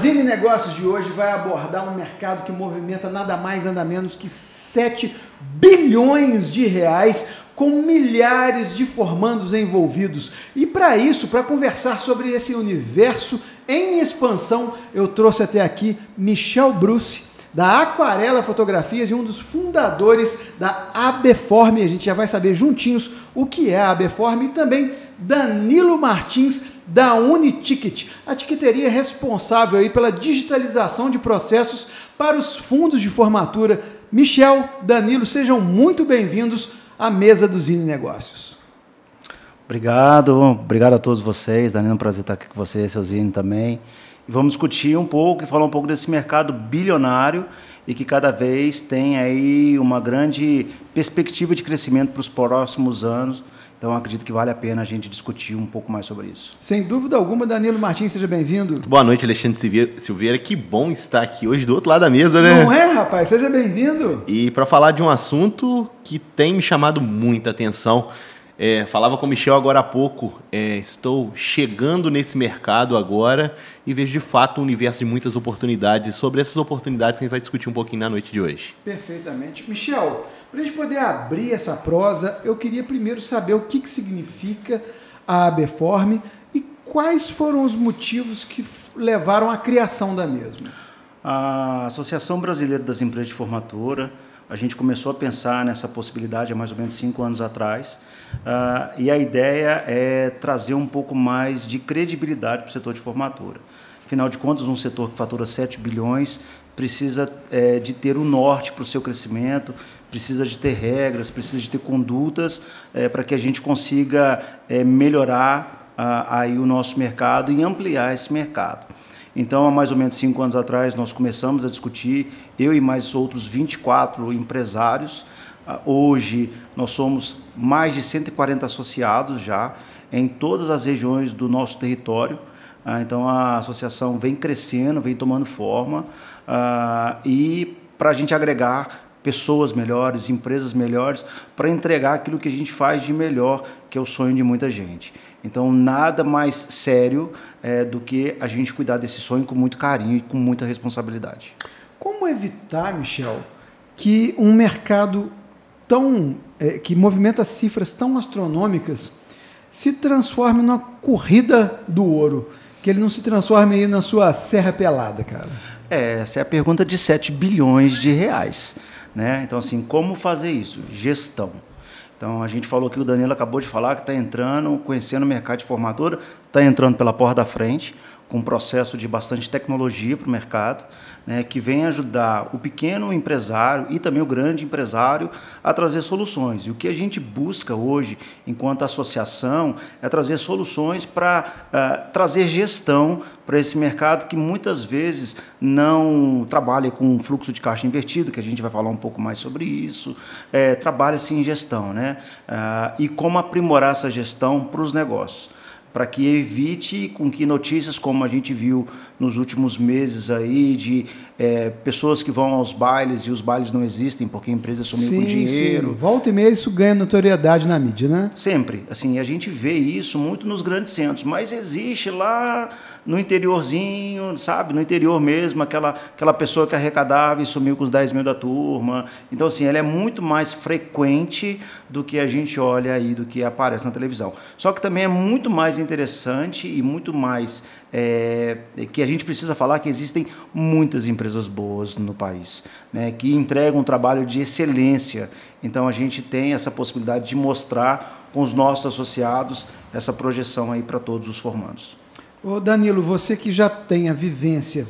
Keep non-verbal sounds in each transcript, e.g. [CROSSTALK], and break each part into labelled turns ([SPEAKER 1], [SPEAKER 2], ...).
[SPEAKER 1] Zine Negócios de hoje vai abordar um mercado que movimenta nada mais nada menos que 7 bilhões de reais com milhares de formandos envolvidos. E para isso, para conversar sobre esse universo em expansão, eu trouxe até aqui Michel Bruce, da Aquarela Fotografias e um dos fundadores da Abeforme. A gente já vai saber juntinhos o que é a Abeforme e também Danilo Martins da Uniticket, a tiqueteria responsável aí pela digitalização de processos para os fundos de formatura. Michel, Danilo, sejam muito bem-vindos à mesa dos Zine Negócios.
[SPEAKER 2] Obrigado, obrigado a todos vocês. Danilo, é um prazer estar aqui com vocês, seu Zine também. E vamos discutir um pouco e falar um pouco desse mercado bilionário e que cada vez tem aí uma grande perspectiva de crescimento para os próximos anos então, acredito que vale a pena a gente discutir um pouco mais sobre isso.
[SPEAKER 1] Sem dúvida alguma, Danilo Martins, seja bem-vindo.
[SPEAKER 3] Boa noite, Alexandre Silveira. Que bom estar aqui hoje do outro lado da mesa, né?
[SPEAKER 1] Não é, rapaz? Seja bem-vindo.
[SPEAKER 3] E para falar de um assunto que tem me chamado muita atenção. É, falava com o Michel agora há pouco, é, estou chegando nesse mercado agora e vejo de fato um universo de muitas oportunidades. E sobre essas oportunidades que a gente vai discutir um pouquinho na noite de hoje.
[SPEAKER 1] Perfeitamente. Michel, para a gente poder abrir essa prosa, eu queria primeiro saber o que, que significa a ABForm e quais foram os motivos que levaram à criação da mesma.
[SPEAKER 2] A Associação Brasileira das Empresas de Formatura, a gente começou a pensar nessa possibilidade há mais ou menos cinco anos atrás, uh, e a ideia é trazer um pouco mais de credibilidade para o setor de formatura. Afinal de contas, um setor que fatura 7 bilhões precisa é, de ter o um norte para o seu crescimento, precisa de ter regras, precisa de ter condutas é, para que a gente consiga é, melhorar a, aí o nosso mercado e ampliar esse mercado. Então, há mais ou menos cinco anos atrás, nós começamos a discutir, eu e mais outros 24 empresários. Ah, hoje, nós somos mais de 140 associados já em todas as regiões do nosso território. Ah, então, a associação vem crescendo, vem tomando forma ah, e para a gente agregar pessoas melhores, empresas melhores, para entregar aquilo que a gente faz de melhor, que é o sonho de muita gente. Então, nada mais sério é, do que a gente cuidar desse sonho com muito carinho e com muita responsabilidade.
[SPEAKER 1] Como evitar, Michel, que um mercado tão é, que movimenta cifras tão astronômicas se transforme numa corrida do ouro? Que ele não se transforme aí na sua serra pelada, cara?
[SPEAKER 2] É, essa é a pergunta de 7 bilhões de reais. Né? Então, assim, como fazer isso? Gestão. Então, a gente falou que o Danilo acabou de falar que está entrando, conhecendo o mercado de formatura, está entrando pela porta da frente, com um processo de bastante tecnologia para o mercado né, que vem ajudar o pequeno empresário e também o grande empresário a trazer soluções. E o que a gente busca hoje, enquanto associação, é trazer soluções para uh, trazer gestão para esse mercado que muitas vezes não trabalha com fluxo de caixa invertido, que a gente vai falar um pouco mais sobre isso, é, trabalha sim em gestão, né? Uh, e como aprimorar essa gestão para os negócios para que evite com que notícias como a gente viu nos últimos meses aí de é, pessoas que vão aos bailes e os bailes não existem porque a empresa sumiu sim, com dinheiro. Sim.
[SPEAKER 1] Volta e meia isso ganha notoriedade na mídia, né?
[SPEAKER 2] Sempre. Assim, a gente vê isso muito nos grandes centros, mas existe lá no interiorzinho, sabe? No interior mesmo, aquela, aquela pessoa que arrecadava e sumiu com os 10 mil da turma. Então, assim, ela é muito mais frequente do que a gente olha aí, do que aparece na televisão. Só que também é muito mais interessante e muito mais é, que a gente precisa falar que existem muitas empresas boas no país, né, que entregam um trabalho de excelência. Então a gente tem essa possibilidade de mostrar com os nossos associados essa projeção aí para todos os formandos.
[SPEAKER 1] Ô Danilo, você que já tem a vivência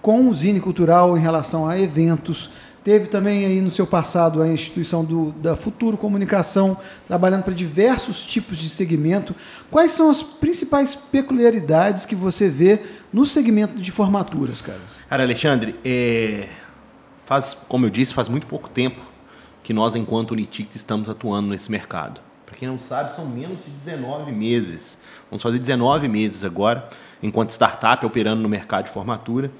[SPEAKER 1] com o Zine Cultural em relação a eventos, Teve também aí no seu passado a instituição do, da Futuro Comunicação, trabalhando para diversos tipos de segmento. Quais são as principais peculiaridades que você vê no segmento de formaturas, cara?
[SPEAKER 3] Cara, Alexandre, é... faz, como eu disse, faz muito pouco tempo que nós, enquanto Unitic, estamos atuando nesse mercado. Para quem não sabe, são menos de 19 meses. Vamos fazer 19 meses agora, enquanto startup operando no mercado de formatura.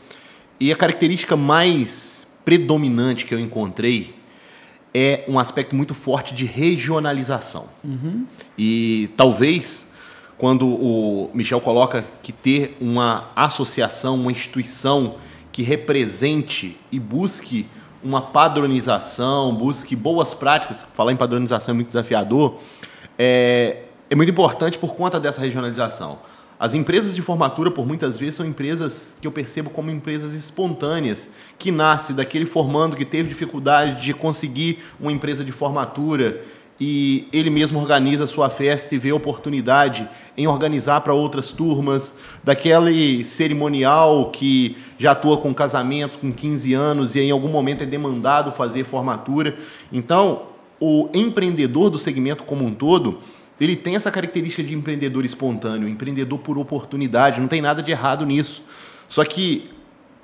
[SPEAKER 3] E a característica mais predominante que eu encontrei é um aspecto muito forte de regionalização. Uhum. E talvez quando o Michel coloca que ter uma associação, uma instituição que represente e busque uma padronização, busque boas práticas, falar em padronização é muito desafiador, é, é muito importante por conta dessa regionalização. As empresas de formatura, por muitas vezes, são empresas que eu percebo como empresas espontâneas, que nasce daquele formando que teve dificuldade de conseguir uma empresa de formatura e ele mesmo organiza a sua festa e vê oportunidade em organizar para outras turmas, daquele cerimonial que já atua com casamento com 15 anos e em algum momento é demandado fazer formatura. Então, o empreendedor do segmento como um todo, ele tem essa característica de empreendedor espontâneo, empreendedor por oportunidade, não tem nada de errado nisso. Só que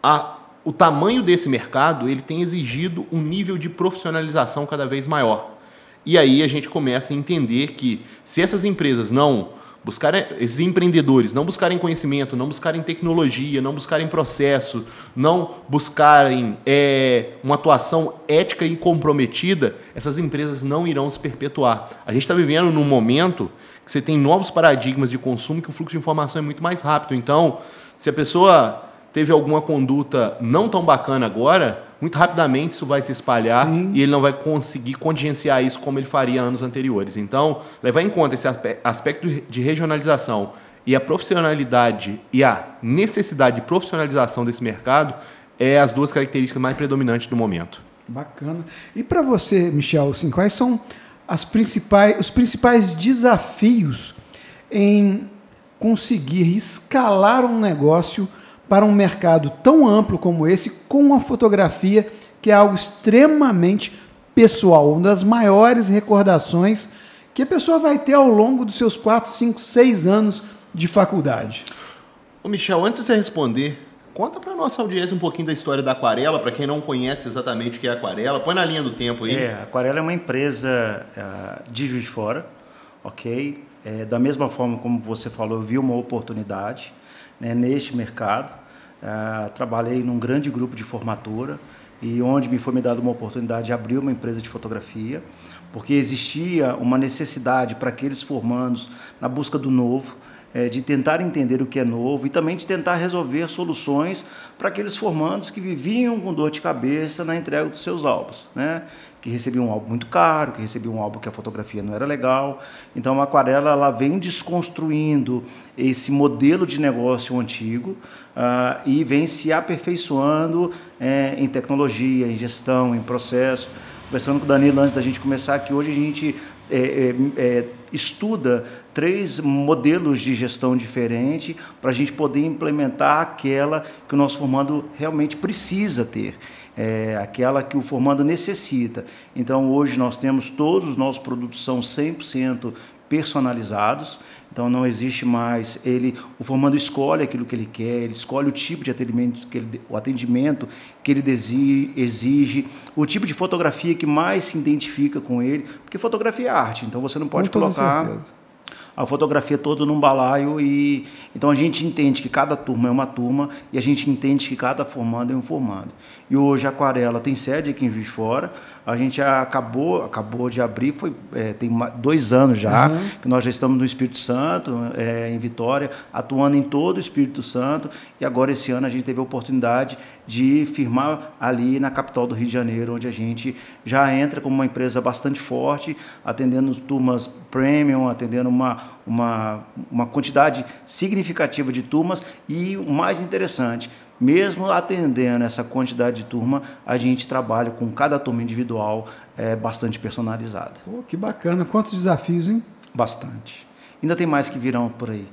[SPEAKER 3] a, o tamanho desse mercado, ele tem exigido um nível de profissionalização cada vez maior. E aí a gente começa a entender que se essas empresas não buscarem, esses empreendedores não buscarem conhecimento, não buscarem tecnologia, não buscarem processo, não buscarem é, uma atuação ética e comprometida, essas empresas não irão se perpetuar. A gente está vivendo num momento que você tem novos paradigmas de consumo que o fluxo de informação é muito mais rápido. Então, se a pessoa teve alguma conduta não tão bacana agora, muito rapidamente isso vai se espalhar Sim. e ele não vai conseguir contingenciar isso como ele faria anos anteriores. Então, levar em conta esse aspecto de regionalização e a profissionalidade e a necessidade de profissionalização desse mercado é as duas características mais predominantes do momento.
[SPEAKER 1] Bacana. E para você, Michel, assim, quais são as principais, os principais desafios em conseguir escalar um negócio para um mercado tão amplo como esse, com a fotografia, que é algo extremamente pessoal, uma das maiores recordações que a pessoa vai ter ao longo dos seus 4, 5, 6 anos de faculdade.
[SPEAKER 3] Ô Michel, antes de você responder, conta para nossa audiência um pouquinho da história da Aquarela, para quem não conhece exatamente o que é Aquarela. Põe na linha do tempo aí.
[SPEAKER 2] É, a Aquarela é uma empresa uh, de Juiz de Fora, ok? É, da mesma forma como você falou, eu vi uma oportunidade né, neste mercado. Uh, trabalhei num grande grupo de formatura e onde me foi me dada uma oportunidade de abrir uma empresa de fotografia, porque existia uma necessidade para aqueles formandos na busca do novo, é, de tentar entender o que é novo e também de tentar resolver soluções para aqueles formandos que viviam com dor de cabeça na entrega dos seus álbuns, né? que recebiam um álbum muito caro, que recebiam um álbum que a fotografia não era legal. Então a aquarela ela vem desconstruindo esse modelo de negócio antigo uh, e vem se aperfeiçoando é, em tecnologia, em gestão, em processo. Conversando com o Danilo antes da gente começar, que hoje a gente é, é, é estuda três modelos de gestão diferentes para a gente poder implementar aquela que o nosso formando realmente precisa ter. É, aquela que o formando necessita. Então, hoje nós temos todos os nossos produtos são 100% personalizados. Então não existe mais ele, o formando escolhe aquilo que ele quer, ele escolhe o tipo de atendimento que ele, o atendimento que ele exige, o tipo de fotografia que mais se identifica com ele, porque fotografia é arte, então você não pode colocar certeza a fotografia toda num balaio e então a gente entende que cada turma é uma turma e a gente entende que cada formando é um formando. E hoje a Aquarela tem sede aqui em Juiz de Fora, a gente acabou, acabou de abrir, foi, é, tem dois anos já, uhum. que nós já estamos no Espírito Santo, é, em Vitória, atuando em todo o Espírito Santo, e agora esse ano a gente teve a oportunidade de firmar ali na capital do Rio de Janeiro, onde a gente já entra como uma empresa bastante forte, atendendo turmas premium, atendendo uma, uma, uma quantidade significativa de turmas, e o mais interessante, mesmo atendendo essa quantidade de turma, a gente trabalha com cada turma individual é, bastante personalizada.
[SPEAKER 1] Pô, que bacana. Quantos desafios, hein?
[SPEAKER 2] Bastante. Ainda tem mais que virão por aí.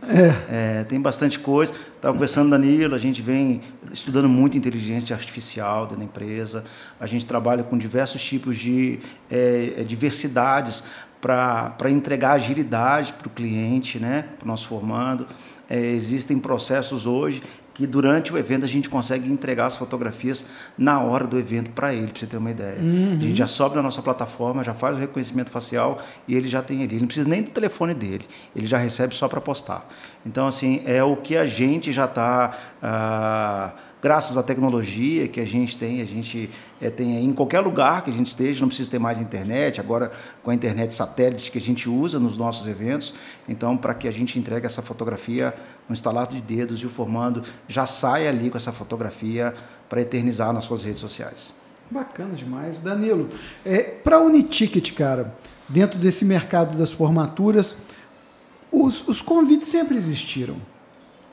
[SPEAKER 2] É. É, tem bastante coisa. Estava conversando, Danilo, a gente vem estudando muito inteligência artificial dentro da empresa. A gente trabalha com diversos tipos de é, é diversidades para entregar agilidade para o cliente, né, para o nosso formando. É, existem processos hoje que durante o evento a gente consegue entregar as fotografias na hora do evento para ele, para você ter uma ideia. Uhum. A gente já sobe na nossa plataforma, já faz o reconhecimento facial e ele já tem ali. Ele não precisa nem do telefone dele, ele já recebe só para postar. Então, assim, é o que a gente já está. Ah, graças à tecnologia que a gente tem, a gente é, tem em qualquer lugar que a gente esteja, não precisa ter mais internet, agora com a internet satélite que a gente usa nos nossos eventos, então para que a gente entregue essa fotografia no instalar de dedos e o formando já sai ali com essa fotografia para eternizar nas suas redes sociais.
[SPEAKER 1] Bacana demais. Danilo, é, para a Uniticket, cara, dentro desse mercado das formaturas, os, os convites sempre existiram.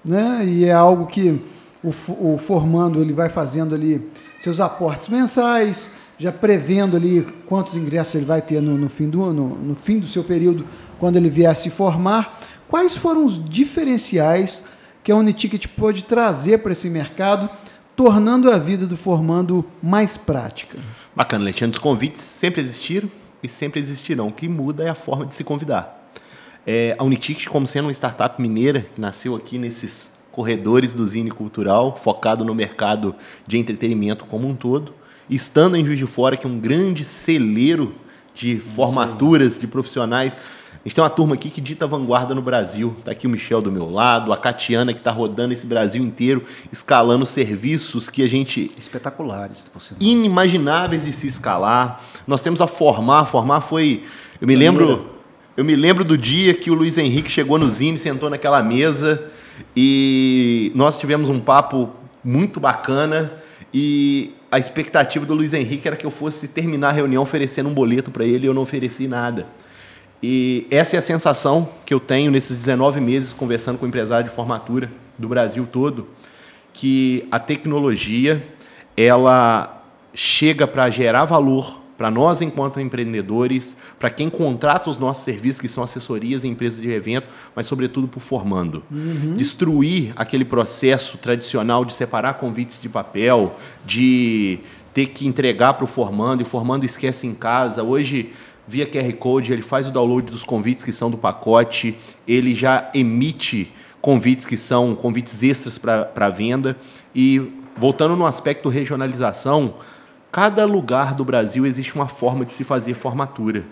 [SPEAKER 1] Né? E é algo que o, o formando ele vai fazendo ali seus aportes mensais, já prevendo ali quantos ingressos ele vai ter no, no fim, do, no, no fim do seu período, quando ele vier se formar. Quais foram os diferenciais que a Uniticket pôde trazer para esse mercado tornando a vida do formando mais prática.
[SPEAKER 3] Bacana, Alexandre. Os convites sempre existiram e sempre existirão. O que muda é a forma de se convidar. É, a Unitict, como sendo uma startup mineira, que nasceu aqui nesses corredores do Zine Cultural, focado no mercado de entretenimento como um todo, estando em Juiz de Fora, que é um grande celeiro de formaturas de profissionais a gente tem uma turma aqui que dita vanguarda no Brasil. Está aqui o Michel do meu lado, a Catiana que está rodando esse Brasil inteiro, escalando serviços que a gente.
[SPEAKER 2] Espetaculares,
[SPEAKER 3] por Inimagináveis de se escalar. Nós temos a Formar. A Formar foi. Eu me lembro. Eu me lembro do dia que o Luiz Henrique chegou no Zine, sentou naquela mesa e nós tivemos um papo muito bacana e a expectativa do Luiz Henrique era que eu fosse terminar a reunião oferecendo um boleto para ele e eu não ofereci nada. E essa é a sensação que eu tenho nesses 19 meses conversando com empresários de formatura do Brasil todo, que a tecnologia ela chega para gerar valor para nós enquanto empreendedores, para quem contrata os nossos serviços, que são assessorias e empresas de evento, mas sobretudo por formando. Uhum. Destruir aquele processo tradicional de separar convites de papel, de ter que entregar para o formando, e o formando esquece em casa. Hoje via QR Code, ele faz o download dos convites que são do pacote, ele já emite convites que são convites extras para venda. E voltando no aspecto regionalização, cada lugar do Brasil existe uma forma de se fazer formatura.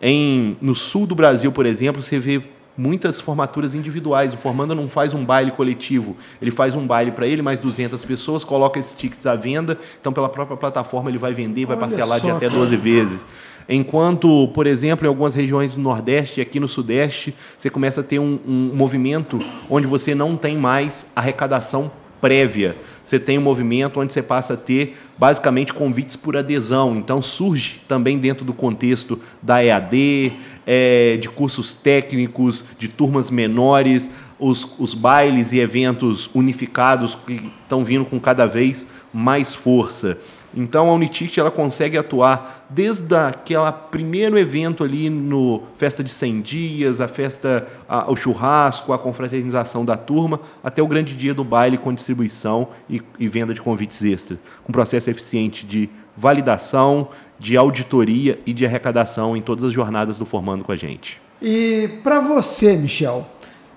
[SPEAKER 3] Em, no sul do Brasil, por exemplo, você vê muitas formaturas individuais. O formando não faz um baile coletivo, ele faz um baile para ele, mais 200 pessoas, coloca esses tickets à venda, então pela própria plataforma ele vai vender, vai Olha parcelar de até 12 vezes. Enquanto, por exemplo, em algumas regiões do Nordeste e aqui no Sudeste, você começa a ter um, um movimento onde você não tem mais arrecadação prévia. Você tem um movimento onde você passa a ter basicamente convites por adesão. Então surge também dentro do contexto da EAD, é, de cursos técnicos, de turmas menores, os, os bailes e eventos unificados que estão vindo com cada vez mais força. Então a Unitict ela consegue atuar desde aquele primeiro evento ali no festa de 100 dias, a festa, a, o churrasco, a confraternização da turma, até o grande dia do baile com distribuição e, e venda de convites extras, com processo eficiente de validação, de auditoria e de arrecadação em todas as jornadas do Formando com a gente.
[SPEAKER 1] E para você, Michel,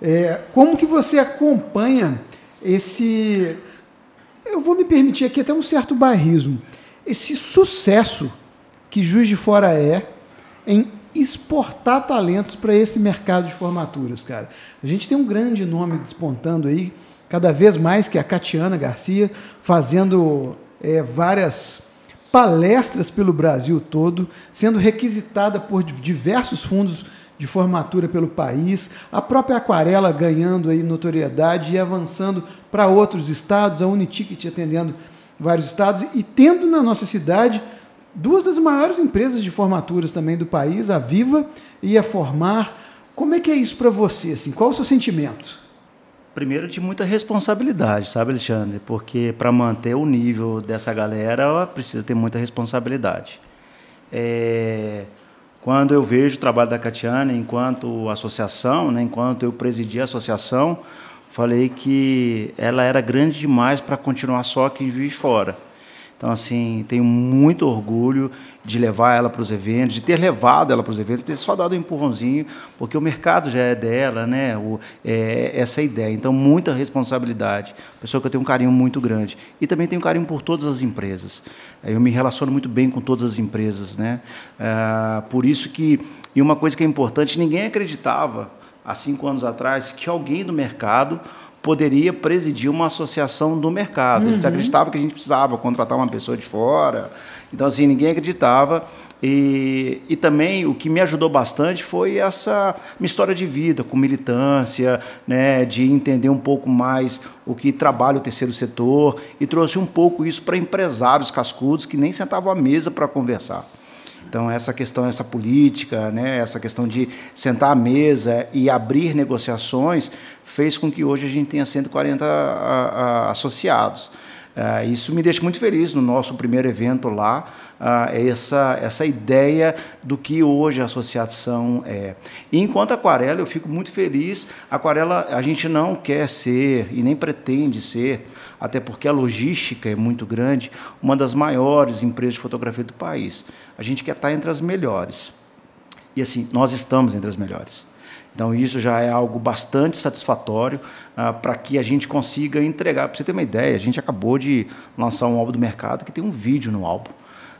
[SPEAKER 1] é, como que você acompanha esse eu vou me permitir aqui até um certo barrismo. Esse sucesso que Juiz de Fora é em exportar talentos para esse mercado de formaturas, cara. A gente tem um grande nome despontando aí, cada vez mais que a Catiana Garcia, fazendo é, várias palestras pelo Brasil todo, sendo requisitada por diversos fundos de formatura pelo país, a própria Aquarela ganhando aí notoriedade e avançando para outros estados, a Uniticket atendendo vários estados e tendo na nossa cidade duas das maiores empresas de formaturas também do país, a Viva e a Formar. Como é que é isso para você? Assim? Qual o seu sentimento?
[SPEAKER 2] Primeiro, de muita responsabilidade, sabe, Alexandre? Porque para manter o nível dessa galera, precisa ter muita responsabilidade. É... Quando eu vejo o trabalho da Catiana enquanto associação, né, enquanto eu presidi a associação, falei que ela era grande demais para continuar só aqui em Juiz de Fora. Então, assim, tenho muito orgulho de levar ela para os eventos, de ter levado ela para os eventos, ter só dado um empurrãozinho, porque o mercado já é dela, né? O, é, essa ideia. Então, muita responsabilidade. Pessoa que eu tenho um carinho muito grande. E também tenho carinho por todas as empresas. Eu me relaciono muito bem com todas as empresas, né? É, por isso que, e uma coisa que é importante, ninguém acreditava, há cinco anos atrás, que alguém do mercado poderia presidir uma associação do mercado. Eles
[SPEAKER 1] Uhum.
[SPEAKER 2] acreditavam que a gente precisava contratar uma pessoa de fora. Então, assim, ninguém acreditava. E, e também o que me ajudou bastante foi essa minha história de vida, com militância, né, de entender um pouco mais o que trabalha o terceiro setor e trouxe um pouco isso para empresários cascudos que nem sentavam à mesa para conversar. Então, essa questão, essa política, né, essa questão de sentar à mesa e abrir negociações fez com que hoje a gente tenha 140 a- a- associados. Ah, isso me deixa muito feliz no nosso primeiro evento lá, ah, essa, essa ideia do que hoje a associação é. E enquanto aquarela, eu fico muito feliz. Aquarela, a gente não quer ser e nem pretende ser, até porque a logística é muito grande, uma das maiores empresas de fotografia do país. A gente quer estar entre as melhores. E assim, nós estamos entre as melhores. Então, isso já é algo bastante satisfatório ah, para que a gente consiga entregar. Para você ter uma ideia, a gente acabou de lançar um álbum do mercado que tem um vídeo no álbum.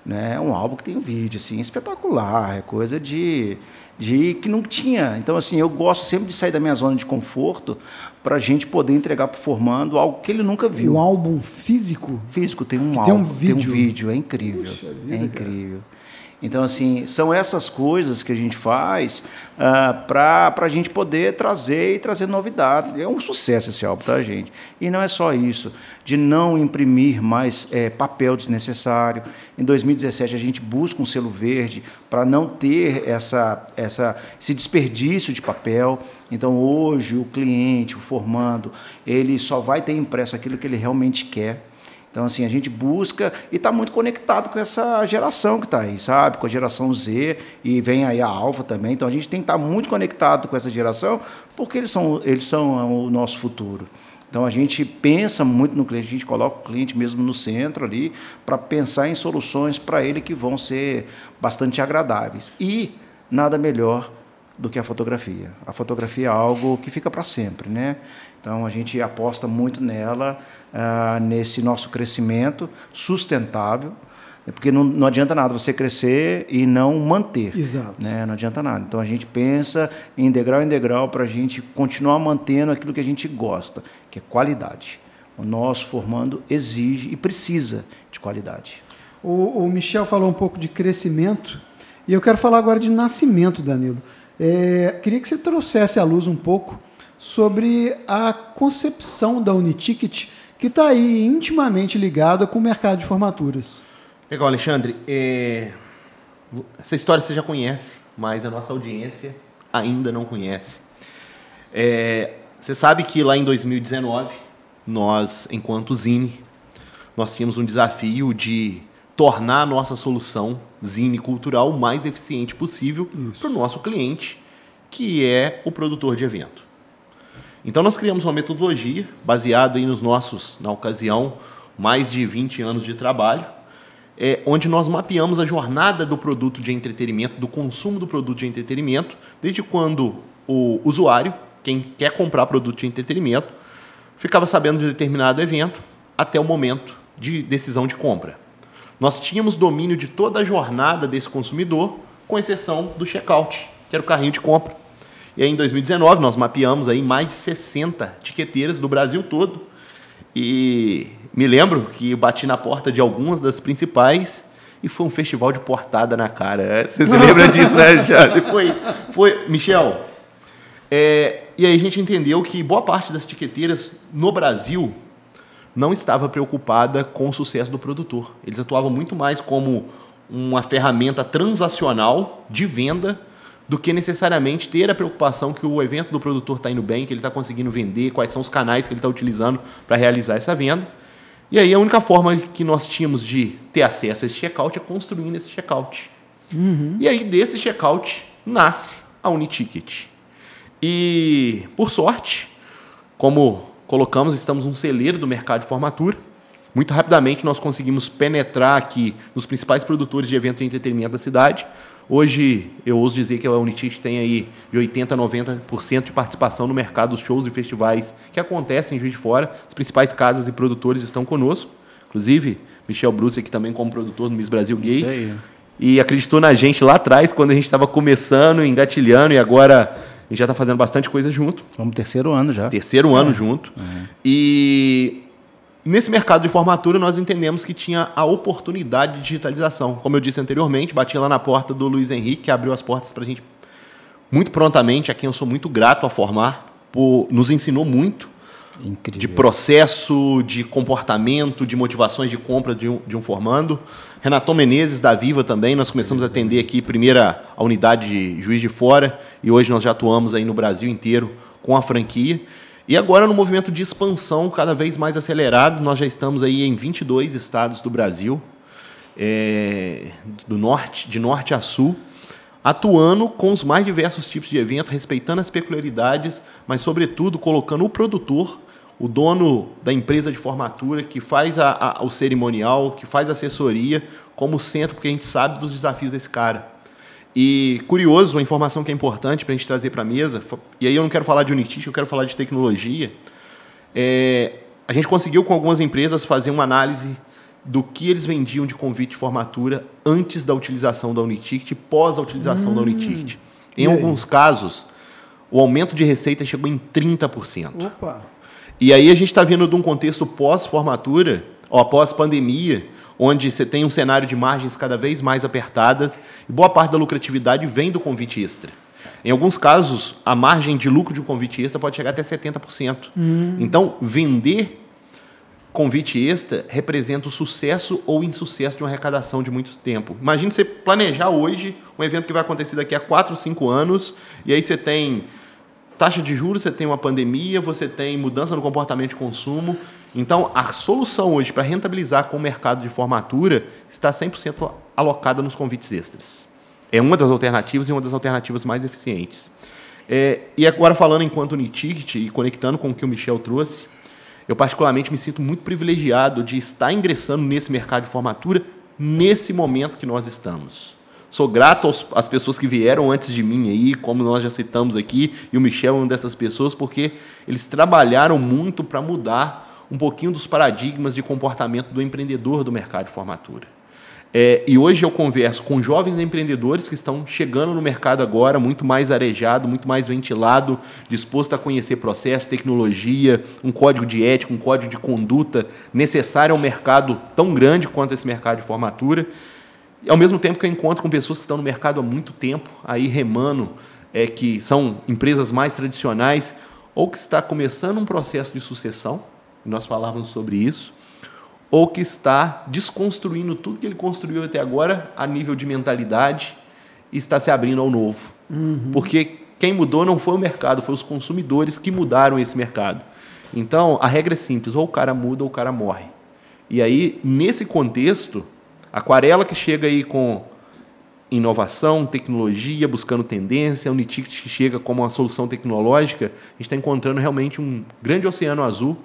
[SPEAKER 2] Né? É um álbum que tem um vídeo assim, espetacular, é coisa de, de que não tinha. Então, assim, eu gosto sempre de sair da minha zona de conforto para a gente poder entregar para o formando algo que ele nunca viu.
[SPEAKER 1] Um álbum físico?
[SPEAKER 2] Físico, tem um
[SPEAKER 1] Que
[SPEAKER 2] álbum,
[SPEAKER 1] tem um vídeo.
[SPEAKER 2] vídeo, é incrível.
[SPEAKER 1] Puxa vida,
[SPEAKER 2] é
[SPEAKER 1] cara.
[SPEAKER 2] Então, assim, são essas coisas que a gente faz ah, para a gente poder trazer e trazer novidades. É um sucesso esse álbum, tá, gente? E não é só isso, de não imprimir mais eh, papel desnecessário. Em 2017, a gente busca um selo verde para não ter essa, essa, esse desperdício de papel. Então, hoje, o cliente, o formando, ele só vai ter impresso aquilo que ele realmente quer. Então, assim, a gente busca e está muito conectado com essa geração que está aí, sabe? Com a geração Z e vem aí a Alfa também. Então, a gente tem que estar muito conectado com essa geração porque eles são, eles são o nosso futuro. Então, a gente pensa muito no cliente, a gente coloca o cliente mesmo no centro ali para pensar em soluções para ele que vão ser bastante agradáveis. E nada melhor do que a fotografia. A fotografia é algo que fica para sempre, né? Então a gente aposta muito nela, ah, nesse nosso crescimento sustentável, né? porque não, não adianta nada você crescer e não manter.
[SPEAKER 1] Exato.
[SPEAKER 2] Né? Não adianta nada. Então a gente pensa em degrau em degrau para a gente continuar mantendo aquilo que a gente gosta, que é qualidade. O nosso formando exige e precisa de qualidade.
[SPEAKER 1] O, o Michel falou um pouco de crescimento e eu quero falar agora de nascimento, Danilo. É, queria que você trouxesse à luz um pouco sobre a concepção da Uniticket, que está aí intimamente ligada com o mercado de formaturas.
[SPEAKER 3] Legal, Alexandre. É, Essa história você já conhece, mas a nossa audiência ainda não conhece. É, Você sabe que lá em 2019, nós, enquanto Zine, nós tínhamos um desafio de tornar a nossa solução Zine cultural o mais eficiente possível para o nosso cliente, que é o produtor de evento. Então nós criamos uma metodologia baseada nos nossos, na ocasião, mais de 20 anos de trabalho, é, onde nós mapeamos a jornada do produto de entretenimento, do consumo do produto de entretenimento, desde quando o usuário, quem quer comprar produto de entretenimento, ficava sabendo de determinado evento até o momento de decisão de compra. Nós tínhamos domínio de toda a jornada desse consumidor, com exceção do checkout, que era o carrinho de compra. E aí, em 2019, nós mapeamos aí mais de 60 tiqueteiras do Brasil todo. E me lembro que bati na porta de algumas das principais e foi um festival de portada na cara. Você se lembra [LAUGHS] disso, né, Alexandre? Foi, foi, Michel. é, e aí a gente entendeu que boa parte das tiqueteiras no Brasil não estava preocupada com o sucesso do produtor. Eles atuavam muito mais como uma ferramenta transacional de venda do que necessariamente ter a preocupação que o evento do produtor está indo bem, que ele está conseguindo vender, quais são os canais que ele está utilizando para realizar essa venda. E aí a única forma que nós tínhamos de ter acesso a esse checkout é construindo esse checkout. E aí desse checkout nasce a Uniticket. E, por sorte, como colocamos, estamos um celeiro do mercado de formatura. Muito rapidamente nós conseguimos penetrar aqui nos principais produtores de evento de entretenimento da cidade. Hoje, eu ouso dizer que a Uniticket tem aí de 80% a 90% de participação no mercado dos shows e festivais que acontecem em Juiz de Fora. As principais casas e produtores estão conosco. Inclusive, Michel Bruce aqui também como produtor do Miss Brasil Gay
[SPEAKER 2] Isso aí.
[SPEAKER 3] e acreditou na gente lá atrás, quando a gente estava começando, engatilhando, e agora A gente já está fazendo bastante coisa junto.
[SPEAKER 2] Vamos terceiro ano já.
[SPEAKER 3] Terceiro ano junto. E nesse mercado de formatura nós entendemos que tinha a oportunidade de digitalização. Como eu disse anteriormente, bati lá na porta do Luiz Henrique, que abriu as portas para a gente muito prontamente, a quem eu sou muito grato a formar, por, nos ensinou muito
[SPEAKER 2] Incrível.
[SPEAKER 3] de processo, de comportamento, de motivações de compra de um, de um formando. Renato Menezes, da Viva também, nós começamos a atender aqui primeira a unidade de Juiz de Fora e hoje nós já atuamos aí no Brasil inteiro com a franquia. E agora no movimento de expansão cada vez mais acelerado, nós já estamos aí em 22 estados do Brasil, é, do norte, de norte a sul, atuando com os mais diversos tipos de evento, respeitando as peculiaridades, mas sobretudo colocando o produtor o dono da empresa de formatura que faz a, a, o cerimonial, que faz a assessoria, como centro, porque a gente sabe dos desafios desse cara. E curioso, uma informação que é importante para a gente trazer para a mesa, e aí eu não quero falar de Unitich, eu quero falar de tecnologia. É, a gente conseguiu com algumas empresas fazer uma análise do que eles vendiam de convite de formatura antes da utilização da Uniticket e pós a utilização hum, da Uniticket. Em alguns casos, o aumento de receita chegou em 30%. Opa! E aí a gente está vindo de um contexto pós-formatura, ou pós-pandemia, onde você tem um cenário de margens cada vez mais apertadas e boa parte da lucratividade vem do convite extra. Em alguns casos, a margem de lucro de um convite extra pode chegar até 70%. Hum. Então, vender convite extra representa o sucesso ou insucesso de uma arrecadação de muito tempo. Imagine você planejar hoje um evento que vai acontecer daqui a 4, 5 anos, e aí você tem taxa de juros, você tem uma pandemia, você tem mudança no comportamento de consumo. Então, a solução hoje para rentabilizar com o mercado de formatura está 100% alocada nos convites extras. É uma das alternativas e uma das alternativas mais eficientes. É, e agora, falando enquanto Uniticket e conectando com o que o Michel trouxe, eu particularmente me sinto muito privilegiado de estar ingressando nesse mercado de formatura nesse momento que nós estamos. Sou grato aos, às pessoas que vieram antes de mim aí, como nós já citamos aqui, e o Michel é uma dessas pessoas, porque eles trabalharam muito para mudar um pouquinho dos paradigmas de comportamento do empreendedor do mercado de formatura. É, e hoje eu converso com jovens empreendedores que estão chegando no mercado agora, muito mais arejado, muito mais ventilado, disposto a conhecer processo, tecnologia, um código de ética, um código de conduta necessário ao mercado tão grande quanto esse mercado de formatura. E, ao mesmo tempo que eu encontro com pessoas que estão no mercado há muito tempo, aí remando, é, que são empresas mais tradicionais, ou que está começando um processo de sucessão, nós falávamos sobre isso, ou que está desconstruindo tudo que ele construiu até agora a nível de mentalidade e está se abrindo ao novo. Uhum. Porque quem mudou não foi o mercado, foi os consumidores que mudaram esse mercado. Então, a regra é simples: ou o cara muda ou o cara morre. E aí, nesse contexto, Aquarela que chega aí com inovação, tecnologia, buscando tendência, a Unitict que chega como uma solução tecnológica, a gente está encontrando realmente um grande oceano azul,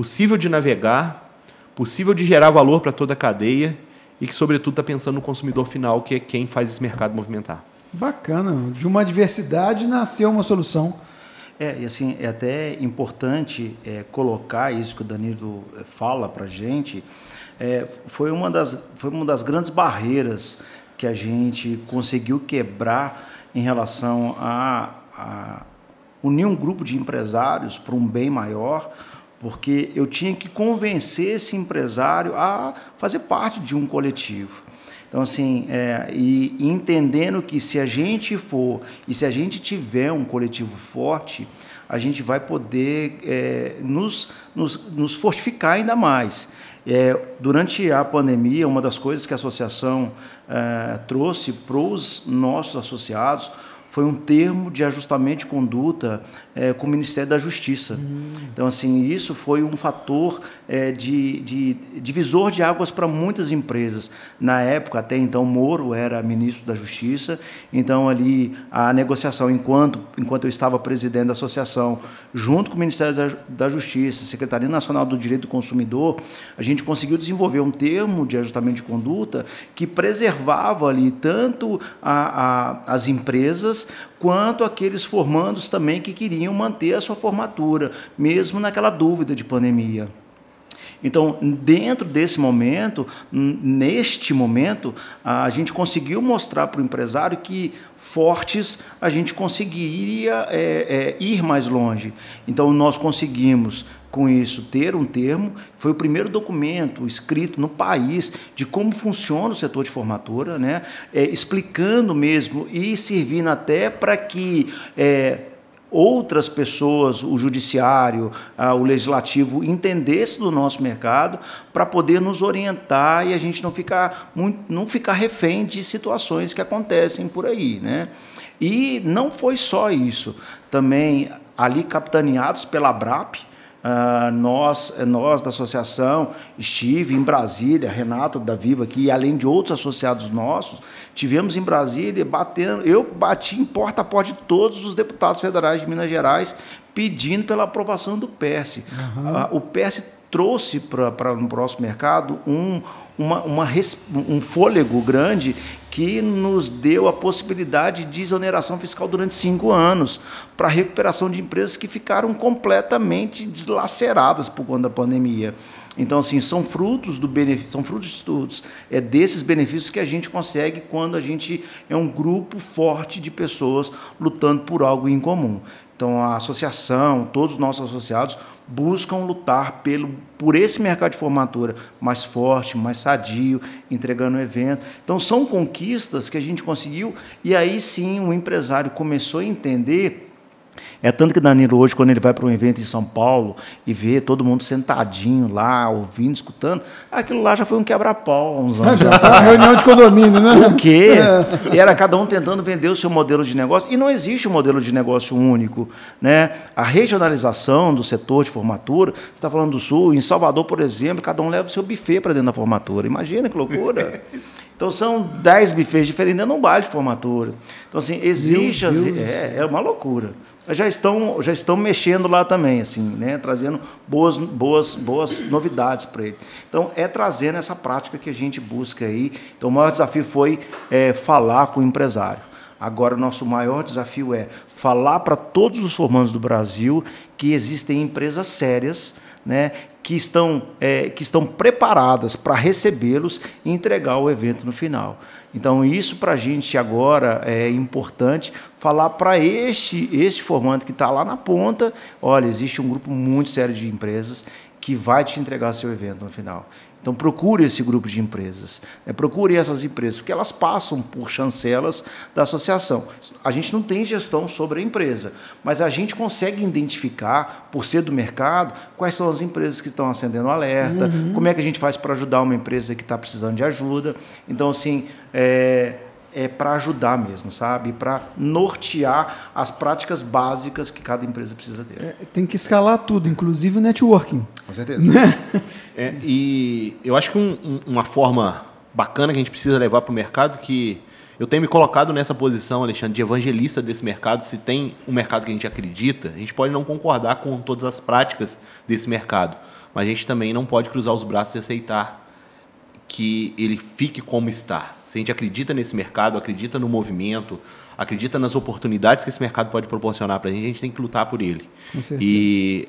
[SPEAKER 3] possível de navegar, possível de gerar valor para toda a cadeia e que, sobretudo, está pensando no consumidor final, que é quem faz esse mercado movimentar.
[SPEAKER 1] Bacana. De uma diversidade nasceu uma solução.
[SPEAKER 2] É, e assim, é até importante é, colocar isso que o Danilo fala para a gente, é, foi, uma das, foi uma das grandes barreiras que a gente conseguiu quebrar em relação a, a unir um grupo de empresários para um bem maior, porque eu tinha que convencer esse empresário a fazer parte de um coletivo. Então, assim, é, e, entendendo que se a gente for e se a gente tiver um coletivo forte, a gente vai poder é, nos, nos, nos fortificar ainda mais. É, durante a pandemia, uma das coisas que a associação é, trouxe para os nossos associados foi um termo de ajustamento de conduta é, com o Ministério da Justiça. Hum. Então, assim, isso foi um fator é, de, de divisor de águas para muitas empresas. Na época, até então, Moro era ministro da Justiça, então ali a negociação, enquanto, enquanto eu estava presidente da associação, junto com o Ministério da, da Justiça, Secretaria Nacional do Direito do Consumidor, a gente conseguiu desenvolver um termo de ajustamento de conduta que preservava ali tanto a, a, as empresas quanto aqueles formandos também que queriam manter a sua formatura, mesmo naquela dúvida de pandemia. Então, dentro desse momento, neste momento, a gente conseguiu mostrar para o empresário que fortes a gente conseguiria é, é, ir mais longe. Então, nós conseguimos com isso ter um termo, foi o primeiro documento escrito no país de como funciona o setor de formatura, né? É, explicando mesmo e servindo até para que é, outras pessoas, o judiciário, o legislativo, entendesse do nosso mercado para poder nos orientar e a gente não ficar, não ficar refém de situações que acontecem por aí. Né? E não foi só isso. Também ali capitaneados pela BRAP, Uh, nós, nós da associação, estive em Brasília, Renato da Viva aqui, além de outros associados nossos, tivemos em Brasília batendo, eu bati em porta a porta de todos os deputados federais de Minas Gerais pedindo pela aprovação do PERS. Uhum. Uh, o PERS trouxe para o nosso mercado um, uma, uma, um fôlego grande que nos deu a possibilidade de exoneração fiscal durante cinco anos para recuperação de empresas que ficaram completamente deslaceradas por conta da pandemia. Então, assim, são frutos do benefício, são frutos de estudos. É desses benefícios que a gente consegue quando a gente é um grupo forte de pessoas lutando por algo em comum. Então, a associação, todos os nossos associados buscam lutar pelo, por esse mercado de formatura mais forte, mais sadio, entregando o evento. Então, são conquistas que a gente conseguiu, e aí sim o empresário começou a entender é tanto que Danilo hoje, quando ele vai para um evento em São Paulo e vê todo mundo sentadinho lá, ouvindo, escutando, aquilo lá já foi um quebra-pau há uns anos. [LAUGHS]
[SPEAKER 1] já foi uma reunião de condomínio, né?
[SPEAKER 2] O quê? [LAUGHS] E era cada um tentando vender o seu modelo de negócio. E não existe um modelo de negócio único. Né? A regionalização do setor de formatura, você está falando do Sul, em Salvador, por exemplo, cada um leva o seu buffet para dentro da formatura. Imagina que loucura. [LAUGHS] Então são 10 buffets diferentes de um baile de formatura. Então, assim, existe. é, é uma loucura já estão, já estão mexendo lá também, assim, né? trazendo boas, boas, boas novidades para ele. Então, é trazendo essa prática que a gente busca aí. Então, o maior desafio foi é, falar com o empresário. Agora, o nosso maior desafio é falar para todos os formandos do Brasil que existem empresas sérias né, que, estão, é, que estão preparadas para recebê-los e entregar o evento no final. Então, isso para a gente agora é importante falar para este, este formante que está lá na ponta: olha, existe um grupo muito sério de empresas que vai te entregar seu evento no final. Então procure esse grupo de empresas, né? procure essas empresas, porque elas passam por chancelas da associação. A gente não tem gestão sobre a empresa, mas a gente consegue identificar, por ser do mercado, quais são as empresas que estão acendendo alerta, uhum. como é que a gente faz para ajudar uma empresa que está precisando de ajuda. Então, assim, é, é para ajudar mesmo, sabe? Para nortear as práticas básicas que cada empresa precisa ter. É,
[SPEAKER 1] tem que escalar tudo, inclusive o networking.
[SPEAKER 3] Com certeza. Né? é, e eu acho que um, um, uma forma bacana que a gente precisa levar para o mercado que eu tenho me colocado nessa posição, Alexandre, de evangelista desse mercado. Se tem um mercado que a gente acredita, a gente pode não concordar com todas as práticas desse mercado, mas a gente também não pode cruzar os braços e aceitar que ele fique como está. Se a gente acredita nesse mercado, acredita no movimento, acredita nas oportunidades que esse mercado pode proporcionar para a gente, a gente tem que lutar por ele.
[SPEAKER 1] Com certeza.
[SPEAKER 3] E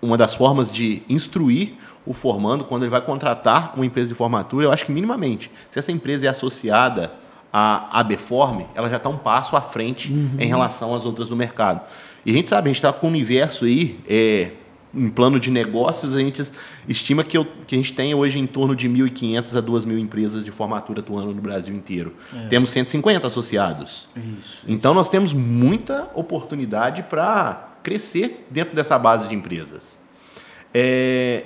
[SPEAKER 3] uma das formas de instruir o formando, quando ele vai contratar uma empresa de formatura, eu acho que minimamente, se essa empresa é associada à ABForm, ela já está um passo à frente uhum. em relação às outras do mercado. E a gente sabe, a gente está com um universo aí é, em plano de negócios, a gente estima que, eu, que a gente tem hoje em torno de 1.500 a 2.000 empresas de formatura atuando no Brasil inteiro. É. Temos 150 associados.
[SPEAKER 2] Isso,
[SPEAKER 3] então,
[SPEAKER 2] isso.
[SPEAKER 3] nós temos muita oportunidade para crescer dentro dessa base de empresas. É,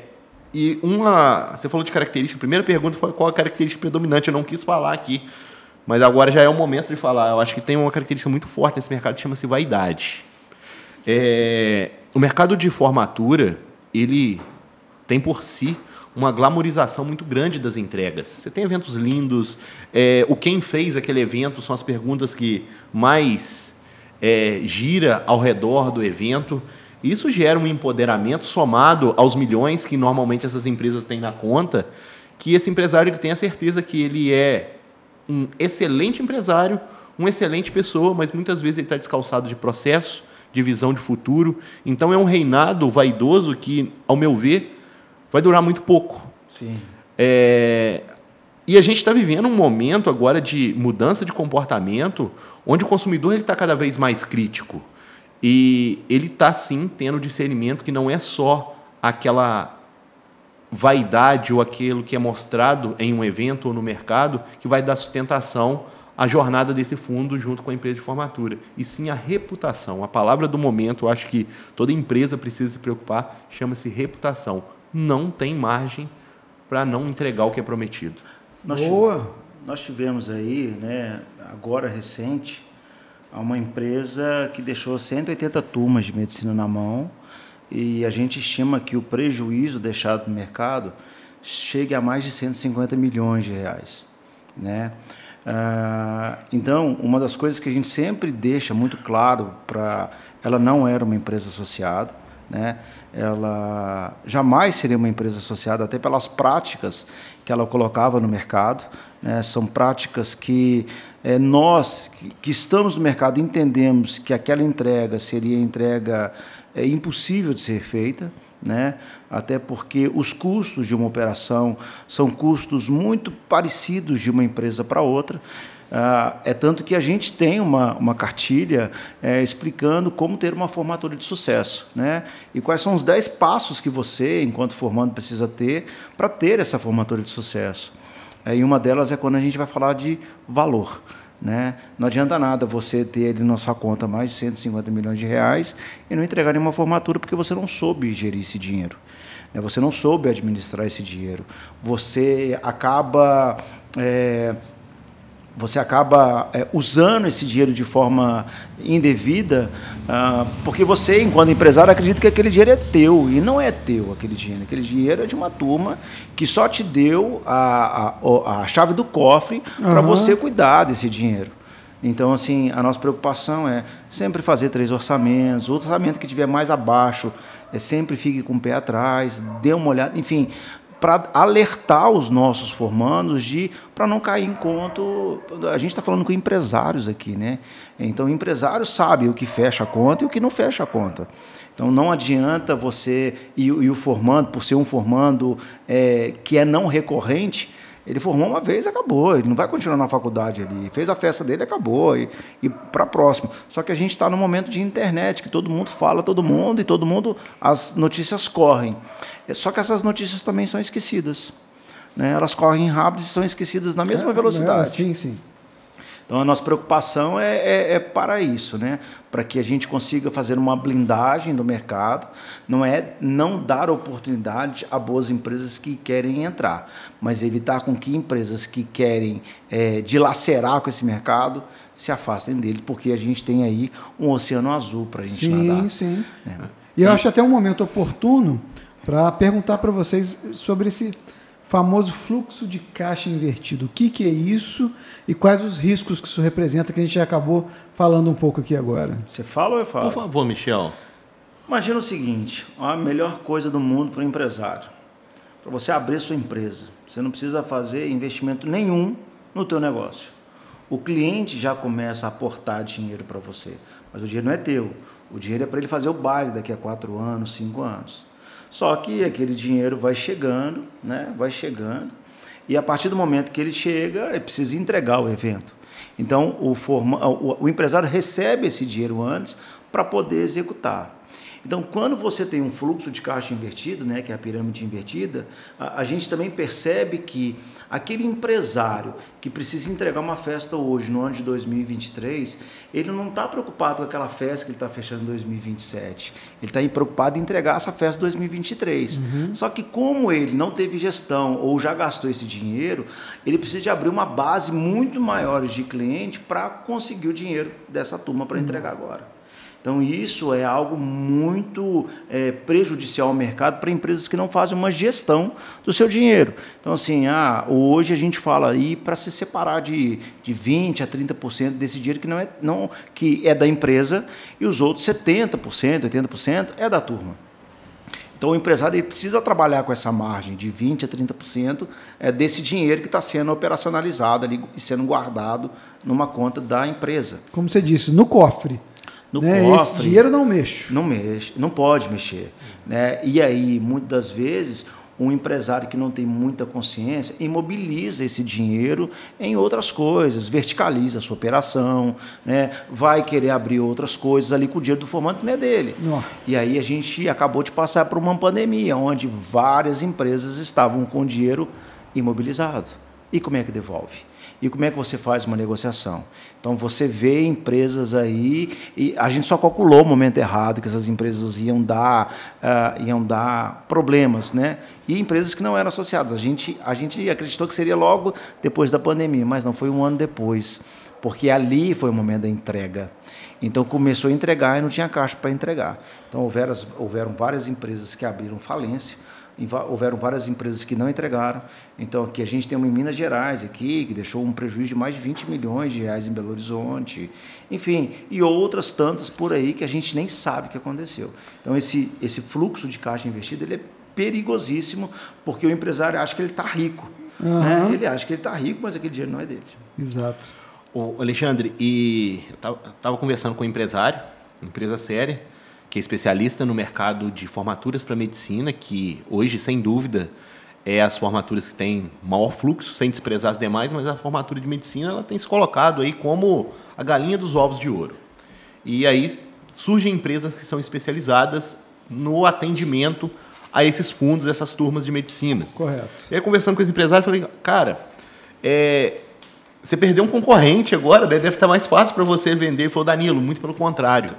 [SPEAKER 3] e uma. Você falou de característica. A primeira pergunta foi qual a característica predominante. Eu não quis falar aqui, mas agora já é o momento de falar. Eu acho que tem uma característica muito forte nesse mercado que chama-se vaidade. É, o mercado de formatura, ele tem por si uma glamorização muito grande das entregas. Você tem eventos lindos, é, o quem fez aquele evento são as perguntas que mais é, gira ao redor do evento. Isso gera um empoderamento somado aos milhões que normalmente essas empresas têm na conta, que esse empresário tem a certeza que ele é um excelente empresário, uma excelente pessoa, mas muitas vezes ele está descalçado de processo, de visão de futuro. Então é um reinado vaidoso que, ao meu ver, vai durar muito pouco.
[SPEAKER 2] Sim.
[SPEAKER 3] É, e a gente está vivendo um momento agora de mudança de comportamento, onde o consumidor está cada vez mais crítico. E ele está, sim, tendo discernimento que não é só aquela vaidade ou aquilo que é mostrado em um evento ou no mercado que vai dar sustentação à jornada desse fundo junto com a empresa de formatura, e sim a reputação. A palavra do momento, acho que toda empresa precisa se preocupar, chama-se reputação. Não tem margem para não entregar o que é prometido.
[SPEAKER 2] Nós
[SPEAKER 1] Boa.
[SPEAKER 2] tivemos, nós tivemos aí, né, agora recente, uma empresa que deixou 180 turmas de medicina na mão e a gente estima que o prejuízo deixado no mercado chegue a mais de 150 milhões de reais, né? Ah, então, uma das coisas que a gente sempre deixa muito claro para ela não era uma empresa associada, né? Ela jamais seria uma empresa associada, até pelas práticas que ela colocava no mercado. Né? São práticas que é, nós, que, estamos no mercado, entendemos que aquela entrega seria entrega é, impossível de ser feita. Né? Até porque os custos de uma operação são custos muito parecidos de uma empresa para outra. Ah, é tanto que a gente tem uma, uma cartilha é, explicando como ter uma formatura de sucesso, né? E quais são os 10 passos que você, enquanto formando, precisa ter para ter essa formatura de sucesso. É, e uma delas é quando a gente vai falar de valor. Né? Não adianta nada você ter ali na sua conta mais de 150 milhões de reais e não entregar nenhuma formatura porque você não soube gerir esse dinheiro. Né? Você não soube administrar esse dinheiro. Você acaba é, você acaba é, usando esse dinheiro de forma indevida, ah, porque você, enquanto empresário, acredita que aquele dinheiro é teu, e não é teu aquele dinheiro. Aquele dinheiro é de uma turma que só te deu a, a, a chave do cofre uhum. para você cuidar desse dinheiro. Então, assim, a nossa preocupação é sempre fazer três orçamentos, o orçamento que tiver mais abaixo, é, sempre fique com o pé atrás, dê uma olhada, enfim, para alertar os nossos formandos de para não cair em conto. A gente está falando com empresários aqui, né? Então, empresário sabe o que fecha a conta e o que não fecha a conta. Então, não adianta você e, e o formando, por ser um formando é, que é não recorrente, ele formou uma vez, acabou. Ele não vai continuar na faculdade ali. Fez a festa dele, acabou. E, e para próximo. Só que a gente está no momento de internet, que todo mundo fala, todo mundo, e todo mundo, as notícias correm. É, só que essas notícias também são esquecidas. Né? Elas correm rápido e são esquecidas na mesma é, velocidade. É,
[SPEAKER 1] sim, sim.
[SPEAKER 2] Então a nossa preocupação é, é, é, para isso, né? para que a gente consiga fazer uma blindagem do mercado, não é não dar oportunidade a boas empresas que querem entrar, mas evitar com que empresas que querem é, dilacerar com esse mercado se afastem dele, porque a gente tem aí um oceano azul para a gente
[SPEAKER 1] sim,
[SPEAKER 2] nadar.
[SPEAKER 1] Sim, sim. É. E eu acho até um momento oportuno para perguntar para vocês sobre esse famoso fluxo de caixa invertido. O que, que é isso e quais os riscos que isso representa, que a gente já acabou falando um pouco aqui agora.
[SPEAKER 2] Você fala ou eu falo?
[SPEAKER 3] Por favor, Michel.
[SPEAKER 2] Imagina o seguinte, a melhor coisa do mundo para o empresário. Para você abrir sua empresa, você não precisa fazer investimento nenhum no teu negócio. O cliente já começa a aportar dinheiro para você, mas o dinheiro não é teu. O dinheiro é para ele fazer o baile daqui a quatro anos, cinco anos. Só que aquele dinheiro vai chegando, né? vai chegando, e a partir do momento que ele chega, ele precisa entregar o evento. Então, o, forma, o, o empresário recebe esse dinheiro antes para poder executar. Então, quando você tem um fluxo de caixa invertido, né, que é a pirâmide invertida, a, a gente também percebe que aquele empresário que precisa entregar uma festa hoje, no ano de 2023, ele não está preocupado com aquela festa que ele está fechando em 2027. Ele está preocupado em entregar essa festa em 2023. Uhum. Só que como ele não teve gestão ou já gastou esse dinheiro, ele precisa de abrir uma base muito maior de cliente para conseguir o dinheiro dessa turma para uhum. entregar agora. Então, isso é algo muito é, prejudicial ao mercado para empresas que não fazem uma gestão do seu dinheiro. Então, assim, ah, hoje a gente fala aí para se separar de, de 20% a 30% desse dinheiro que, não é, não, que é da empresa e os outros 70%, 80% é da turma. Então, o empresário ele precisa trabalhar com essa margem de 20% a 30% é, desse dinheiro que está sendo operacionalizado ali e sendo guardado numa conta da empresa.
[SPEAKER 1] Como você disse, no cofre
[SPEAKER 2] no
[SPEAKER 1] né?
[SPEAKER 2] cofre.
[SPEAKER 1] Esse dinheiro não mexe.
[SPEAKER 2] Não mexe, não pode mexer. Né? E aí, muitas das vezes, um empresário que não tem muita consciência imobiliza esse dinheiro em outras coisas, verticaliza a sua operação, né? vai querer abrir outras coisas ali com o dinheiro do formando que não é dele.
[SPEAKER 1] Não.
[SPEAKER 2] E aí a gente acabou de passar por uma pandemia, onde várias empresas estavam com dinheiro imobilizado. E como é que devolve? E como é que você faz uma negociação? Então você vê empresas aí e a gente só calculou o momento errado que essas empresas iam dar, uh, iam dar problemas, né? E empresas que não eram associadas. A gente, a gente acreditou que seria logo depois da pandemia, mas não foi um ano depois, porque ali foi o momento da entrega. Então começou a entregar e não tinha caixa para entregar. Então houveram, houveram várias empresas que abriram falência houveram várias empresas que não entregaram. Então, aqui a gente tem uma em Minas Gerais, aqui, que deixou um prejuízo de mais de 20 milhões de reais em Belo Horizonte. Enfim, e outras tantas por aí que a gente nem sabe o que aconteceu. Então, esse, esse fluxo de caixa investido ele é perigosíssimo, porque o empresário acha que ele está rico. Uhum. Né? Ele acha que ele está rico, mas aquele dinheiro não é dele.
[SPEAKER 1] Exato.
[SPEAKER 3] O Alexandre, e eu estava conversando com um empresário, empresa séria, que é especialista no mercado de formaturas para medicina, que hoje, sem dúvida, é as formaturas que têm maior fluxo, sem desprezar as demais, mas a formatura de medicina ela tem se colocado aí como a galinha dos ovos de ouro. E aí surgem empresas que são especializadas no atendimento a esses fundos, essas turmas de medicina.
[SPEAKER 1] Correto.
[SPEAKER 3] E aí, conversando com esse empresário, falei, cara, é, você perdeu um concorrente agora, deve estar mais fácil para você vender. Ele falou, Danilo, muito pelo contrário.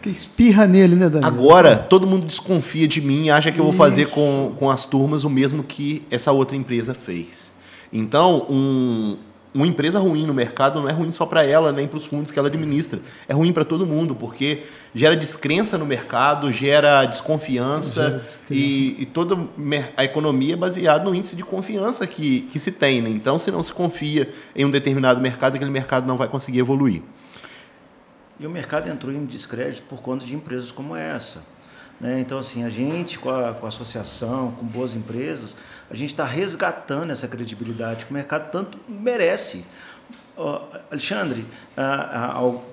[SPEAKER 1] Que espirra nele, né, Danilo?
[SPEAKER 3] Agora, todo mundo desconfia de mim e acha que eu vou fazer com, com as turmas o mesmo que essa outra empresa fez. Então, um, uma empresa ruim no mercado não é ruim só para ela, nem para os fundos que ela administra. É ruim para todo mundo, porque gera descrença no mercado, gera desconfiança, gera descrença. E, e, toda a economia é baseada no índice de confiança que, que se tem. Né? Então, se não se confia em um determinado mercado, aquele mercado não vai conseguir evoluir.
[SPEAKER 2] E o mercado entrou em descrédito por conta de empresas como essa. Né? Então, assim, a gente, com a, com a associação, com boas empresas, a gente está resgatando essa credibilidade que o mercado tanto merece. Alexandre,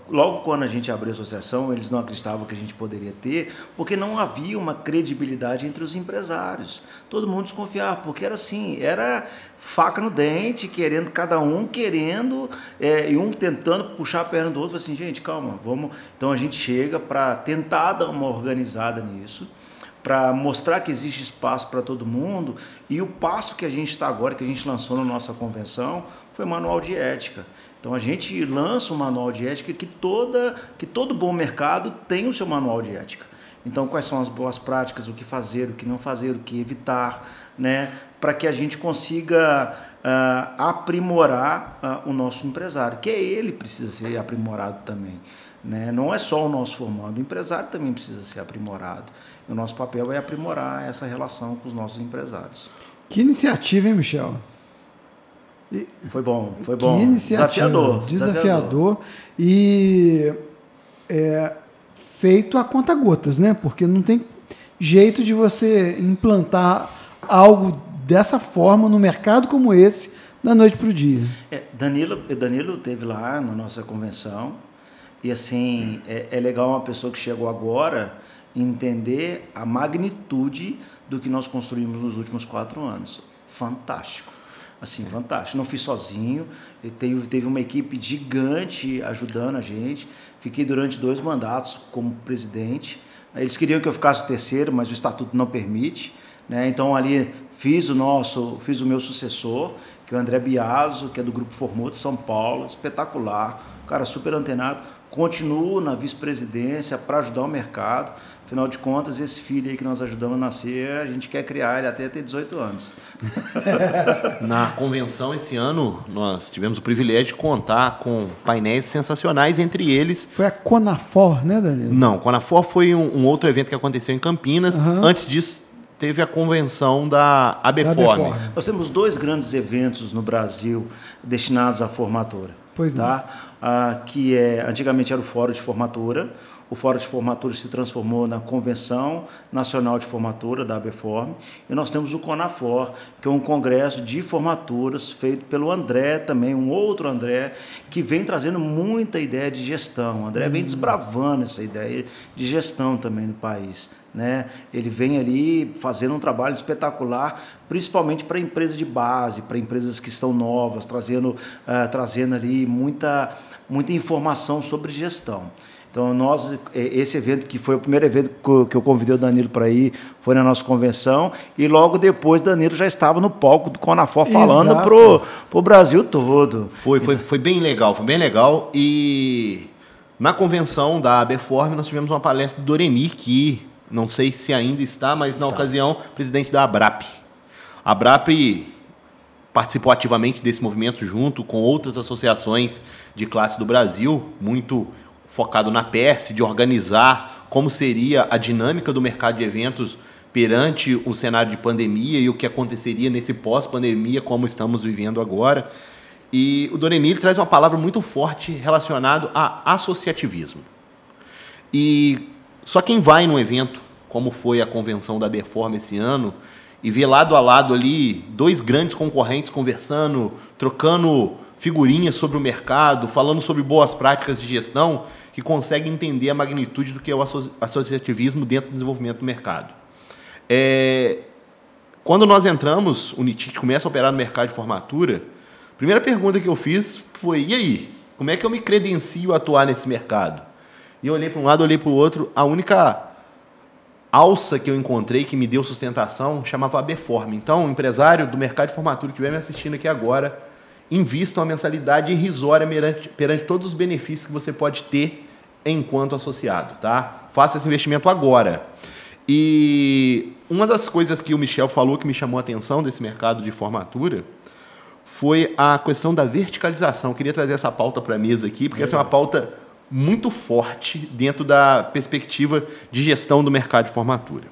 [SPEAKER 2] logo quando a gente abriu a associação, eles não acreditavam que a gente poderia ter, porque não havia uma credibilidade entre os empresários. Todo mundo desconfiava, porque era assim, era faca no dente, querendo, cada um querendo, é, e um tentando puxar a perna do outro, assim, gente, calma, vamos. Então a gente chega para tentar dar uma organizada nisso para mostrar que existe espaço para todo mundo. E o passo que a gente está agora, que a gente lançou na nossa convenção, foi manual de ética. Então a gente lança um manual de ética que, toda, que todo bom mercado tem o seu manual de ética. Então quais são as boas práticas, o que fazer, o que não fazer, o que evitar, né? para que a gente consiga uh, aprimorar uh, o nosso empresário, que é ele precisa ser aprimorado também. Né? Não é só o nosso formando, o empresário também precisa ser aprimorado. E o nosso papel é aprimorar essa relação com os nossos empresários.
[SPEAKER 1] Que iniciativa, hein, Michel?
[SPEAKER 2] E, foi bom, foi bom.
[SPEAKER 1] Desafiador. Desafiador. E é, feito a conta gotas, né? Porque não tem jeito de você implantar algo dessa forma no mercado como esse da noite para o dia.
[SPEAKER 2] É, Danilo, Danilo teve lá na nossa convenção e assim é, é legal uma pessoa que chegou agora entender a magnitude do que nós construímos nos últimos quatro anos. Fantástico assim, fantástico. Não fiz sozinho, teve, teve uma equipe gigante ajudando a gente. Fiquei durante dois mandatos como presidente. Eles queriam que eu ficasse o terceiro, mas o estatuto não permite. Né? Então ali fiz o nosso, fiz o meu sucessor, que é o André Biaso, que é do Grupo Formou de São Paulo, espetacular, cara super antenado. Continuo na vice-presidência para ajudar o mercado. Afinal de contas, esse filho aí que nós ajudamos a nascer, a gente quer criar ele até ter 18 anos. [LAUGHS]
[SPEAKER 3] Na convenção esse ano, nós tivemos o privilégio de contar com painéis sensacionais, entre eles.
[SPEAKER 1] Foi a Conafor, né, Danilo?
[SPEAKER 3] Não, Conafor foi um, um outro evento que aconteceu em Campinas. Uhum. Antes disso, teve a convenção da ABFORM.
[SPEAKER 2] Nós temos dois grandes eventos no Brasil destinados à formatura.
[SPEAKER 1] Pois
[SPEAKER 2] tá? Ah, que é, antigamente era o Fórum de Formatura, o Fórum de Formatura se transformou na Convenção Nacional de Formatura, da ABFORM, e nós temos o CONAFOR, que é um congresso de formaturas feito pelo André também, um outro André, que vem trazendo muita ideia de gestão. O André vem desbravando essa ideia de gestão também no país. Né? Ele vem ali fazendo um trabalho espetacular, principalmente para empresas de base, para empresas que estão novas, trazendo, uh, trazendo ali muita, muita informação sobre gestão. Então, nós, esse evento, que foi o primeiro evento que eu convidei o Danilo para ir, foi na nossa convenção, e logo depois Danilo já estava no palco do Conafor falando para o Brasil todo.
[SPEAKER 3] Foi, foi, foi bem legal, foi bem legal. E na convenção da ABFORM nós tivemos uma palestra do Doremi, que não sei se ainda está, mas está. na ocasião, presidente da ABRAP. A ABRAP participou ativamente desse movimento junto com outras associações de classe do Brasil, muito focado na PERS, de organizar como seria a dinâmica do mercado de eventos perante o cenário de pandemia e o que aconteceria nesse pós-pandemia, como estamos vivendo agora. E o Doreni traz uma palavra muito forte relacionado a associativismo. E só quem vai num evento, como foi a convenção da Berform esse ano, e vê lado a lado ali dois grandes concorrentes conversando, trocando figurinhas sobre o mercado, falando sobre boas práticas de gestão, que consegue entender a magnitude do que é o associativismo dentro do desenvolvimento do mercado. É, quando nós entramos, o NITIC começa a operar no mercado de formatura, a primeira pergunta que eu fiz foi: e aí? Como é que eu me credencio a atuar nesse mercado? E eu olhei para um lado, olhei para o outro. A única alça que eu encontrei que me deu sustentação chamava Beform. Então, o empresário do mercado de formatura que estiver me assistindo aqui agora, invista uma mensalidade irrisória perante, perante todos os benefícios que você pode ter enquanto associado, tá? Faça esse investimento agora. E uma das coisas que o Michel falou que me chamou a atenção desse mercado de formatura foi a questão da verticalização. Eu queria trazer essa pauta para a mesa aqui, porque é. essa é uma pauta muito forte dentro da perspectiva de gestão do mercado de formatura.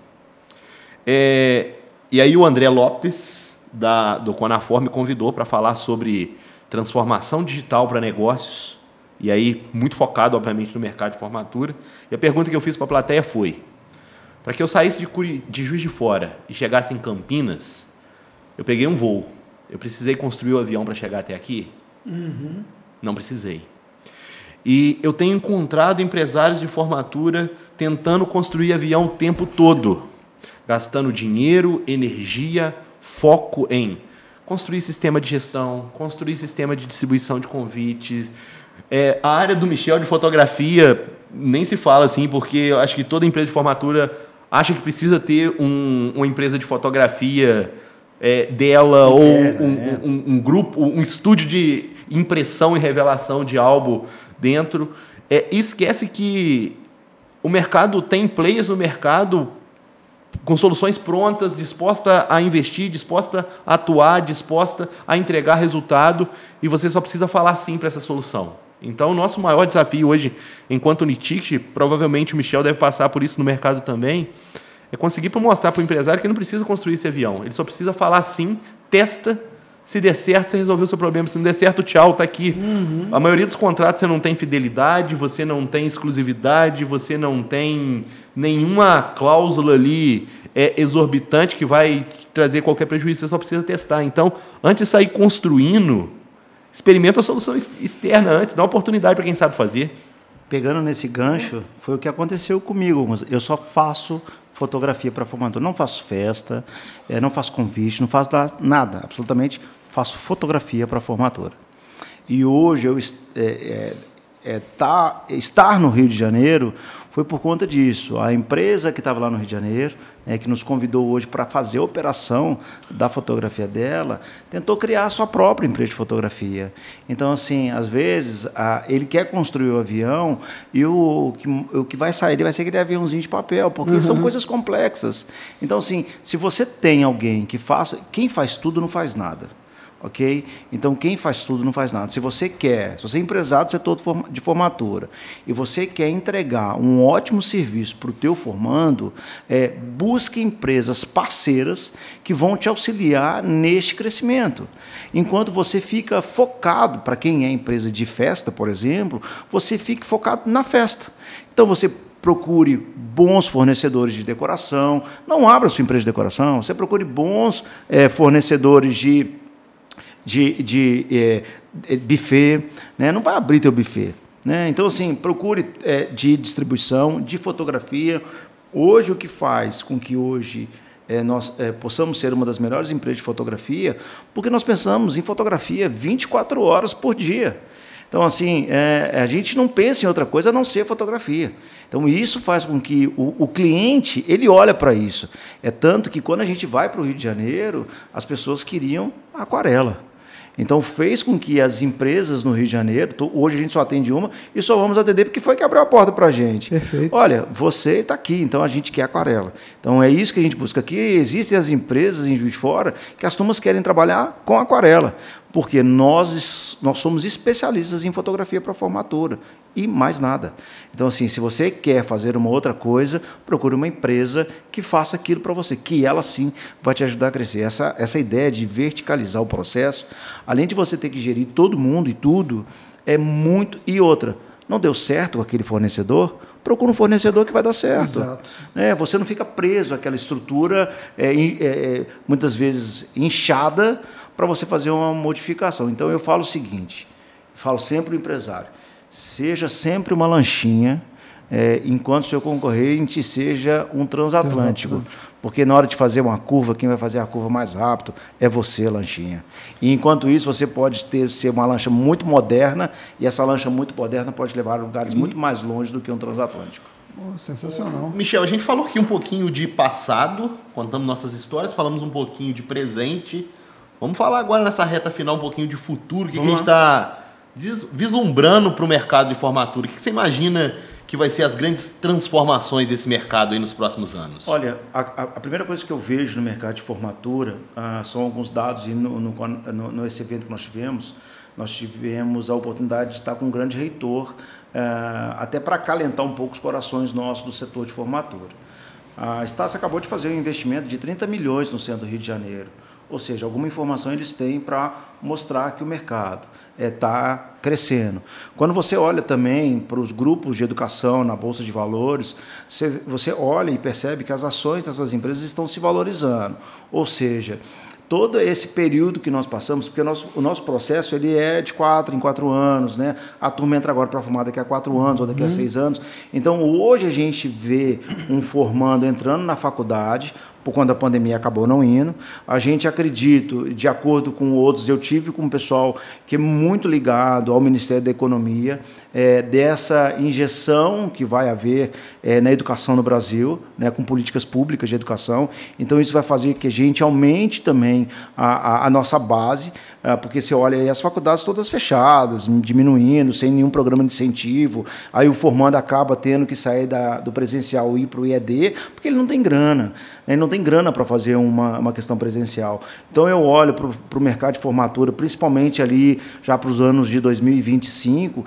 [SPEAKER 3] É, e aí o André Lopes, da, do Conafor, me convidou para falar sobre transformação digital para negócios, e aí muito focado, obviamente, no mercado de formatura. E a pergunta que eu fiz para a plateia foi, para que eu saísse de, Curi, de Juiz de Fora e chegasse em Campinas, eu peguei um voo. Eu precisei construir o avião para chegar até aqui? Uhum. Não precisei. E eu tenho encontrado empresários de formatura tentando construir avião o tempo todo, gastando dinheiro, energia, foco em construir sistema de gestão, construir sistema de distribuição de convites. É, a área do Michel de fotografia nem se fala assim, porque eu acho que toda empresa de formatura acha que precisa ter um, uma empresa de fotografia é, dela ou um, é. um, um, grupo, um estúdio de impressão e revelação de álbum dentro. É, esquece que o mercado tem players no mercado com soluções prontas, disposta a investir, disposta a atuar, disposta a entregar resultado, e você só precisa falar sim para essa solução. Então, o nosso maior desafio hoje, enquanto Unitict, provavelmente o Michel deve passar por isso no mercado também, é conseguir mostrar para o empresário que ele não precisa construir esse avião, ele só precisa falar sim, testa se der certo, você resolveu o seu problema. Se não der certo, tchau, tá aqui. Uhum. A maioria dos contratos você não tem fidelidade, você não tem exclusividade, você não tem nenhuma cláusula ali é, exorbitante que vai trazer qualquer prejuízo, você só precisa testar. Então, antes de sair construindo, experimenta a solução externa antes, dá uma oportunidade para quem sabe fazer.
[SPEAKER 2] Pegando nesse gancho, foi o que aconteceu comigo. Eu só faço fotografia para formatura. Não faço festa, é, não faço convite, não faço nada, absolutamente faço fotografia para formatura. E hoje eu é, é, é, tá, estar no Rio de Janeiro foi por conta disso. A empresa que estava lá no Rio de Janeiro, né, que nos convidou hoje para fazer a operação da fotografia dela, tentou criar a sua própria empresa de fotografia. Então, assim, às vezes, a, ele quer construir o avião e o, o, o que vai sair vai ser aquele aviãozinho de papel, porque uhum. são coisas complexas. Então, assim, se você tem alguém que faça. Quem faz tudo não faz nada. Ok? Então quem faz tudo não faz nada. Se você quer, se você é empresário do setor de formatura e você quer entregar um ótimo serviço para o teu formando, é, busque empresas parceiras que vão te auxiliar neste crescimento. Enquanto você fica focado, para quem é empresa de festa, por exemplo, você fica focado na festa. Então você procure bons fornecedores de decoração. Não abra sua empresa de decoração, você procure bons é, fornecedores de, de, de é, buffet. Né? Não vai abrir teu buffet. Né? Então, assim, procure é, de distribuição, de fotografia. Hoje, o que faz com que hoje é, nós é, possamos ser uma das melhores empresas de fotografia, porque nós pensamos em fotografia 24 horas por dia. Então, assim, é, a gente não pensa em outra coisa a não ser fotografia. Então, isso faz com que o, o cliente, ele olha para isso. É tanto que quando a gente vai para o Rio de Janeiro, as pessoas queriam aquarela. Então fez com que as empresas no Rio de Janeiro, hoje a gente só atende uma e só vamos atender porque foi que abriu a porta para a gente.
[SPEAKER 1] Perfeito.
[SPEAKER 2] Olha, você está aqui, então a gente quer aquarela. Então é isso que a gente busca aqui. Existem as empresas em Juiz de Fora que as turmas querem trabalhar com aquarela porque nós, nós somos especialistas em fotografia para formatura e mais nada. Então, assim, se você quer fazer uma outra coisa, procure uma empresa que faça aquilo para você, que ela sim vai te ajudar a crescer. Essa, essa ideia de verticalizar o processo, além de você ter que gerir todo mundo e tudo, é muito. E outra, não deu certo com aquele fornecedor, procura um fornecedor que vai dar certo.
[SPEAKER 1] Exato.
[SPEAKER 2] É, você não fica preso àquela estrutura, é, é, muitas vezes inchada, para você fazer uma modificação. Então eu falo o seguinte, falo sempre o empresário, seja sempre uma lanchinha, é, enquanto seu concorrente seja um transatlântico. transatlântico. Porque na hora de fazer uma curva, quem vai fazer a curva mais rápido é você, lanchinha. E enquanto isso, você pode ter ser uma lancha muito moderna, e essa lancha muito moderna pode levar a lugares e... muito mais longe do que um transatlântico.
[SPEAKER 1] Oh, sensacional.
[SPEAKER 3] Michel, a gente falou aqui um pouquinho de passado, contamos nossas histórias, falamos um pouquinho de presente. Vamos falar agora nessa reta final um pouquinho de futuro, o que, que a gente está vislumbrando para o mercado de formatura. O que você imagina que vai ser as grandes transformações desse mercado aí nos próximos anos?
[SPEAKER 2] Olha, a, a primeira coisa que eu vejo no mercado de formatura ah, são alguns dados, e no, no, no, nesse evento que nós tivemos, nós tivemos a oportunidade de estar com um grande reitor, ah, até para acalentar um pouco os corações nossos do setor de formatura. A Estácio acabou de fazer um investimento de 30 milhões no centro do Rio de Janeiro. Ou seja, alguma informação eles têm para mostrar que o mercado está é, tá crescendo. Quando você olha também para os grupos de educação na Bolsa de Valores, você, você olha e percebe que as ações dessas empresas estão se valorizando. Ou seja, todo esse período que nós passamos, porque o nosso, o nosso processo ele é de quatro em quatro anos, né? A turma entra agora para formar daqui a quatro anos ou daqui a uhum. seis anos. Então, hoje a gente vê um formando entrando na faculdade, por quando a pandemia acabou não indo. A gente acredita, de acordo com outros, eu tive com um pessoal que é muito ligado ao Ministério da Economia, é, dessa injeção que vai haver é, na educação no Brasil, né, com políticas públicas de educação. Então, isso vai fazer que a gente aumente também a, a, a nossa base, porque você olha aí as faculdades todas fechadas, diminuindo, sem nenhum programa de incentivo. Aí o formando acaba tendo que sair da, do presencial e ir para o IED, porque ele não tem grana. Né, ele não tem grana para fazer uma, uma questão presencial. Então eu olho para o mercado de formatura, principalmente ali já para os anos de 2025,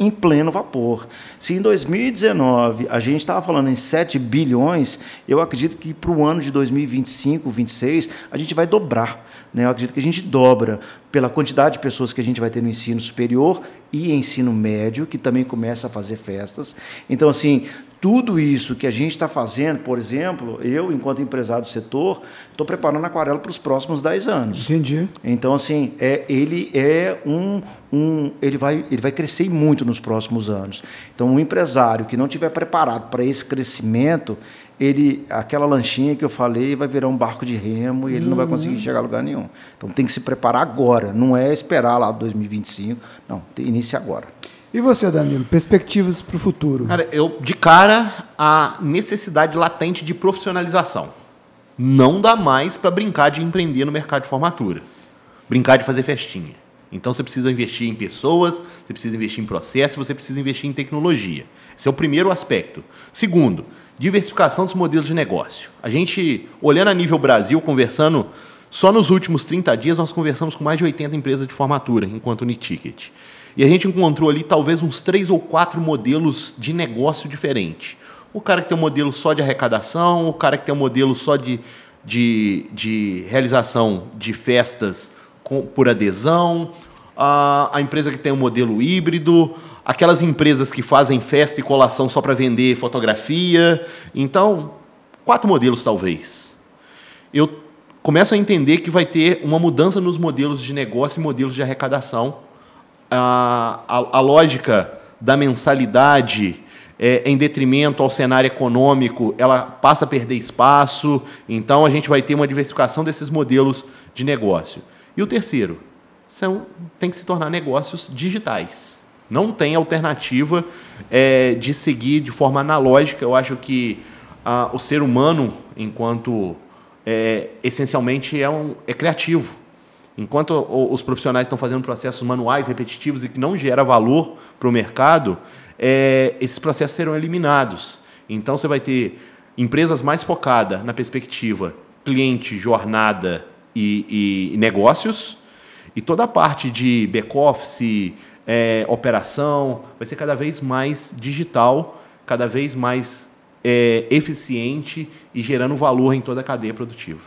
[SPEAKER 2] em pleno vapor. Se em 2019 a gente estava falando em 7 bilhões, eu acredito que para o ano de 2025, 2026, a gente vai dobrar. Né? Eu acredito que a gente dobra pela quantidade de pessoas que a gente vai ter no ensino superior e ensino médio, que também começa a fazer festas. Então, assim, tudo isso que a gente está fazendo, por exemplo, eu, enquanto empresário do setor, estou preparando a aquarela para os próximos 10 anos.
[SPEAKER 1] Entendi.
[SPEAKER 2] Então, assim, é, ele é um, um. ele, vai, ele vai crescer muito nos próximos anos. Então, um empresário que não estiver preparado para esse crescimento, ele, aquela lanchinha que eu falei vai virar um barco de remo e ele uhum. não vai uhum. conseguir chegar a lugar nenhum. Então tem que se preparar agora, não é esperar lá 2025, não, inicia agora.
[SPEAKER 1] E você, Danilo, perspectivas para o futuro?
[SPEAKER 3] Cara, eu, de cara, a necessidade latente de profissionalização. Não dá mais para brincar de empreender no mercado de formatura. Brincar de fazer festinha. Então você precisa investir em pessoas, você precisa investir em processo, você precisa investir em tecnologia. Esse é o primeiro aspecto. Segundo, diversificação dos modelos de negócio. A gente, olhando a nível Brasil, conversando Só nos últimos 30 dias nós conversamos com mais de 80 empresas de formatura, enquanto Uniticket. E a gente encontrou ali talvez uns três ou quatro modelos de negócio diferente. O cara que tem um modelo só de arrecadação, o cara que tem um modelo só de, de, de realização de festas com, por adesão, a, a empresa que tem um modelo híbrido, aquelas empresas que fazem festa e colação só para vender fotografia. Então, quatro modelos talvez. Eu começo a entender que vai ter uma mudança nos modelos de negócio e modelos de arrecadação. A, a, a lógica da mensalidade é, em detrimento ao cenário econômico, ela passa a perder espaço. Então, a gente vai ter uma diversificação desses modelos de negócio. E o terceiro, são, tem que se tornar negócios digitais. Não tem alternativa é, de seguir de forma analógica. Eu acho que ah, o ser humano, enquanto é, essencialmente é, um, é criativo. Enquanto os profissionais estão fazendo processos manuais repetitivos e que não gera valor para o mercado, é, esses processos serão eliminados. Então você vai ter empresas mais focadas na perspectiva cliente, jornada e, e negócios, e toda a parte de back-office, é, operação, vai ser cada vez mais digital, cada vez mais é, eficiente e gerando valor em toda a cadeia produtiva.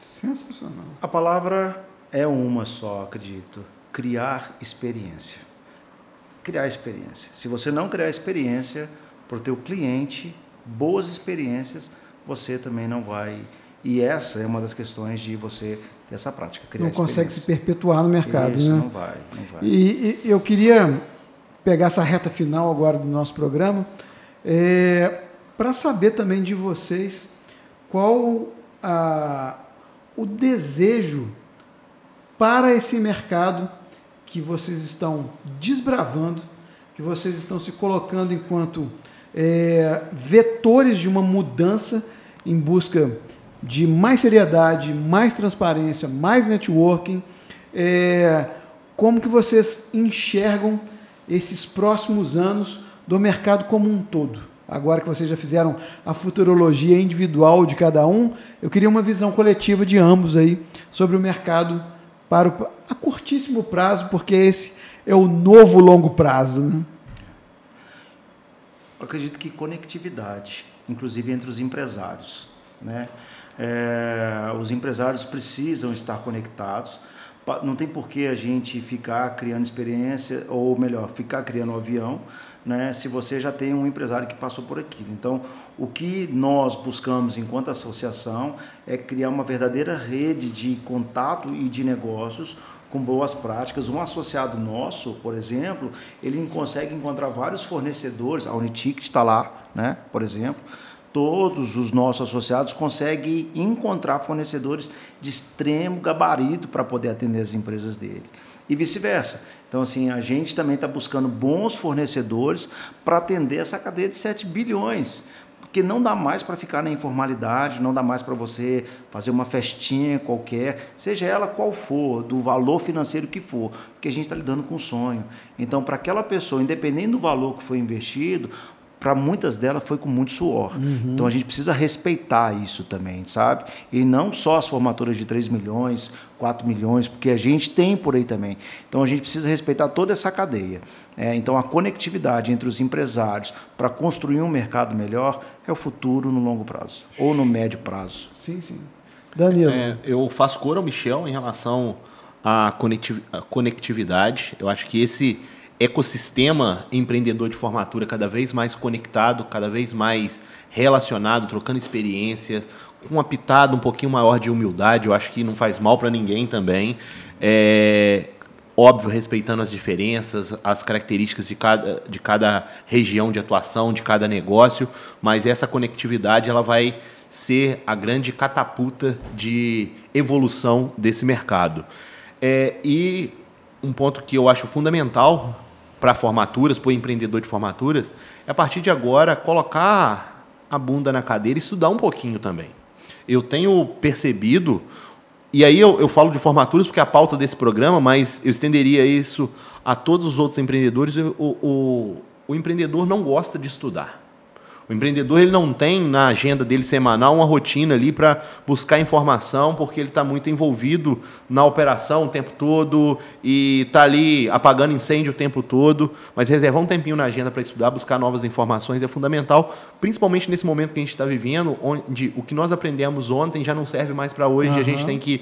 [SPEAKER 2] Sensacional. A palavra é uma só, acredito: criar experiência. Criar experiência. Se você não criar experiência para o teu cliente, boas experiências, você também não vai. E essa é uma das questões de você ter essa prática.
[SPEAKER 1] não consegue se perpetuar no mercado,
[SPEAKER 2] Isso,
[SPEAKER 1] né?
[SPEAKER 2] Não vai, não vai.
[SPEAKER 1] E, e, eu queria pegar essa reta final agora do nosso programa. É, para saber também de vocês qual a, o desejo para esse mercado que vocês estão desbravando, que vocês estão se colocando enquanto é, vetores de uma mudança em busca de mais seriedade, mais transparência, mais networking. É, como que vocês enxergam esses próximos anos do mercado como um todo? agora que vocês já fizeram a futurologia individual de cada um, eu queria uma visão coletiva de ambos aí sobre o mercado para o, a curtíssimo prazo, porque esse é o novo longo prazo. Né?
[SPEAKER 2] Eu acredito que conectividade, inclusive entre os empresários. Né? É, os empresários precisam estar conectados. Não tem por que a gente ficar criando experiência, ou melhor, ficar criando um avião, né, se você já tem um empresário que passou por aquilo. Então, o que nós buscamos enquanto associação é criar uma verdadeira rede de contato e de negócios com boas práticas. Um associado nosso, por exemplo, ele consegue encontrar vários fornecedores, a Uniticket está lá, né, por exemplo, todos os nossos associados conseguem encontrar fornecedores de extremo gabarito para poder atender as empresas dele. E vice-versa. Então, assim, a gente também está buscando bons fornecedores para atender essa cadeia de 7 bilhões. Porque não dá mais para ficar na informalidade, não dá mais para você fazer uma festinha qualquer, seja ela qual for, do valor financeiro que for, porque a gente está lidando com um sonho. Então, para aquela pessoa, independente do valor que foi investido, para muitas delas foi com muito suor. Uhum. Então a gente precisa respeitar isso também, sabe? E não só as formaturas de 3 milhões, 4 milhões, porque a gente tem por aí também. Então a gente precisa respeitar toda essa cadeia. É, então a conectividade entre os empresários para construir um mercado melhor é o futuro no longo prazo ou no médio prazo.
[SPEAKER 1] Sim, sim. Danilo.
[SPEAKER 3] É, eu faço cor ao Michel em relação à conectividade. Eu acho que esse ecossistema empreendedor de formatura cada vez mais conectado, cada vez mais relacionado, trocando experiências, com uma pitada um pouquinho maior de humildade, eu acho que não faz mal para ninguém também. É, óbvio, respeitando as diferenças, as características de cada, de cada região de atuação, de cada negócio, mas essa conectividade ela vai ser a grande catapulta de evolução desse mercado. É, e um ponto que eu acho fundamental para formaturas, para o empreendedor de formaturas, é a partir de agora colocar a bunda na cadeira e estudar um pouquinho também. Eu tenho percebido, e aí eu, eu falo de formaturas porque é a pauta desse programa, mas eu estenderia isso a todos os outros empreendedores. O, o, o empreendedor não gosta de estudar. O empreendedor ele não tem na agenda dele semanal uma rotina ali para buscar informação, porque ele está muito envolvido na operação o tempo todo e está ali apagando incêndio o tempo todo. Mas reservar um tempinho na agenda para estudar, buscar novas informações é fundamental, principalmente nesse momento que a gente está vivendo, onde o que nós aprendemos ontem já não serve mais para hoje. Uhum. A gente tem que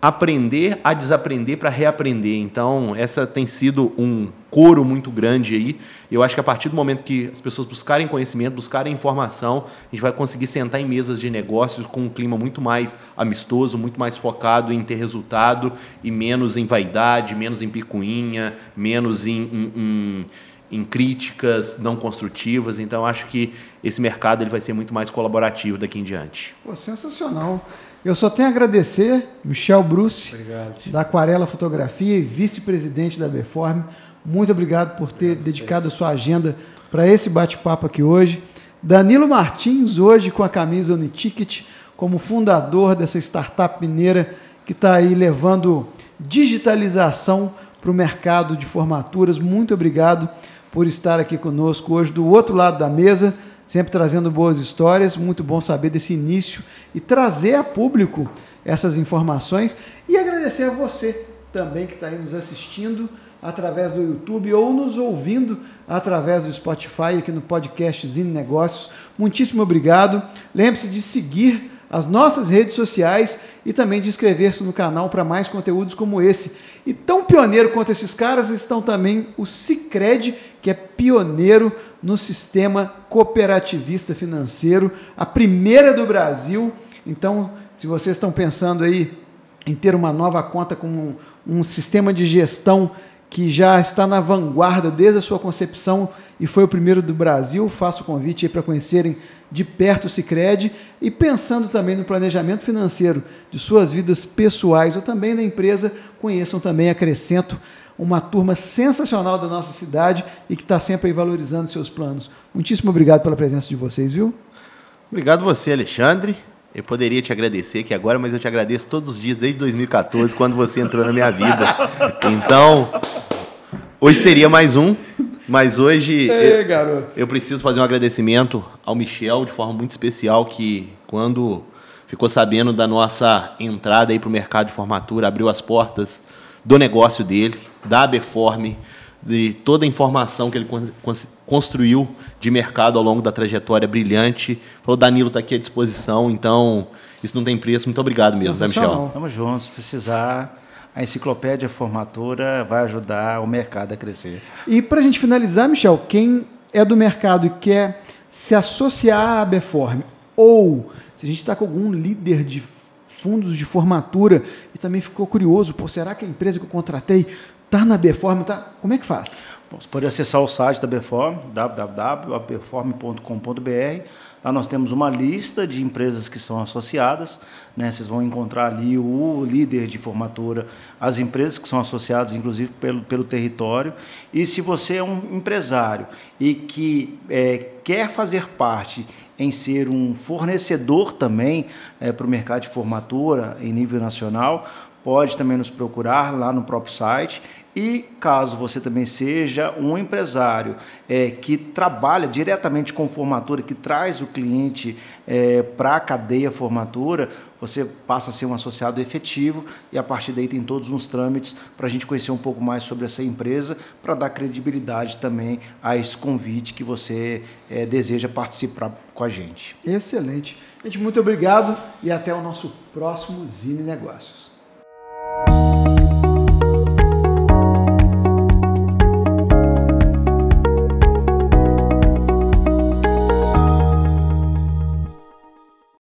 [SPEAKER 3] aprender a desaprender para reaprender. Então, essa tem sido um coro muito grande aí. Eu acho que a partir do momento que as pessoas buscarem conhecimento, buscarem informação, a gente vai conseguir sentar em mesas de negócios com um clima muito mais amistoso, muito mais focado em ter resultado e menos em vaidade, menos em picuinha, menos em, em, em em críticas não construtivas. Então, acho que esse mercado ele vai ser muito mais colaborativo daqui em diante.
[SPEAKER 1] Pô, sensacional. Eu só tenho a agradecer, Michel Bruce, obrigado. da Aquarela Fotografia e vice-presidente da Beform. Muito obrigado por ter obrigado dedicado a sua agenda para esse bate-papo aqui hoje. Danilo Martins, hoje com a camisa Uniticket, como fundador dessa startup mineira que está aí levando digitalização para o mercado de formaturas. Muito obrigado por estar aqui conosco hoje do outro lado da mesa sempre trazendo boas histórias. Muito bom saber desse início e trazer a público essas informações. E agradecer a você também que está aí nos assistindo através do YouTube ou nos ouvindo através do Spotify aqui no podcast Zine Negócios. Muitíssimo obrigado. Lembre-se de seguir as nossas redes sociais e também de inscrever-se no canal para mais conteúdos como esse. E tão pioneiro quanto esses caras estão também o Cicred, que é pioneiro no sistema cooperativista financeiro, a primeira do Brasil. Então, se vocês estão pensando aí em ter uma nova conta com um, um sistema de gestão que já está na vanguarda desde a sua concepção e foi o primeiro do Brasil, faço o convite para conhecerem de perto o Cicred e pensando também no planejamento financeiro de suas vidas pessoais ou também na empresa, conheçam também, acrescento, uma turma sensacional da nossa cidade e que está sempre valorizando seus planos. Muitíssimo obrigado pela presença de vocês, viu?
[SPEAKER 3] Obrigado você, Alexandre. Eu poderia te agradecer aqui agora, mas eu te agradeço todos os dias desde 2014, quando você entrou na minha vida. Então, hoje seria mais um, mas hoje Ei, eu, eu preciso fazer um agradecimento ao Michel de forma muito especial, que quando ficou sabendo da nossa entrada aí para o mercado de formatura, abriu as portas do negócio dele, da Abeforme, de toda a informação que ele construiu de mercado ao longo da trajetória brilhante. Falou, Danilo está aqui à disposição, então isso não tem preço. Muito obrigado mesmo, né, Michel?
[SPEAKER 2] Estamos juntos. Se precisar, a enciclopédia formatura vai ajudar o mercado a crescer.
[SPEAKER 1] E para a gente finalizar, Michel, quem é do mercado e quer se associar à Abeforme, ou se a gente está com algum líder de fundos de formatura e também ficou curioso, pô, será que a empresa que eu contratei está na Beform? Tá? Como é que faz?
[SPEAKER 2] Bom, você pode acessar o site da Beform, www.beform.com.br. Lá nós temos uma lista de empresas que são associadas. Né? Vocês vão encontrar ali o líder de formatura, as empresas que são associadas, inclusive pelo, pelo território. E se você é um empresário e que é, quer fazer parte em ser um fornecedor também é, para o mercado de formatura em nível nacional, pode também nos procurar lá no próprio site. E caso você também seja um empresário é, que trabalha diretamente com formatura, que traz o cliente é, para a cadeia formatura, você passa a ser um associado efetivo e a partir daí tem todos uns trâmites para a gente conhecer um pouco mais sobre essa empresa, para dar credibilidade também a esse convite que você é, deseja participar com a gente.
[SPEAKER 1] Excelente. Gente, muito obrigado e até o nosso próximo Zine Negócios. Thank you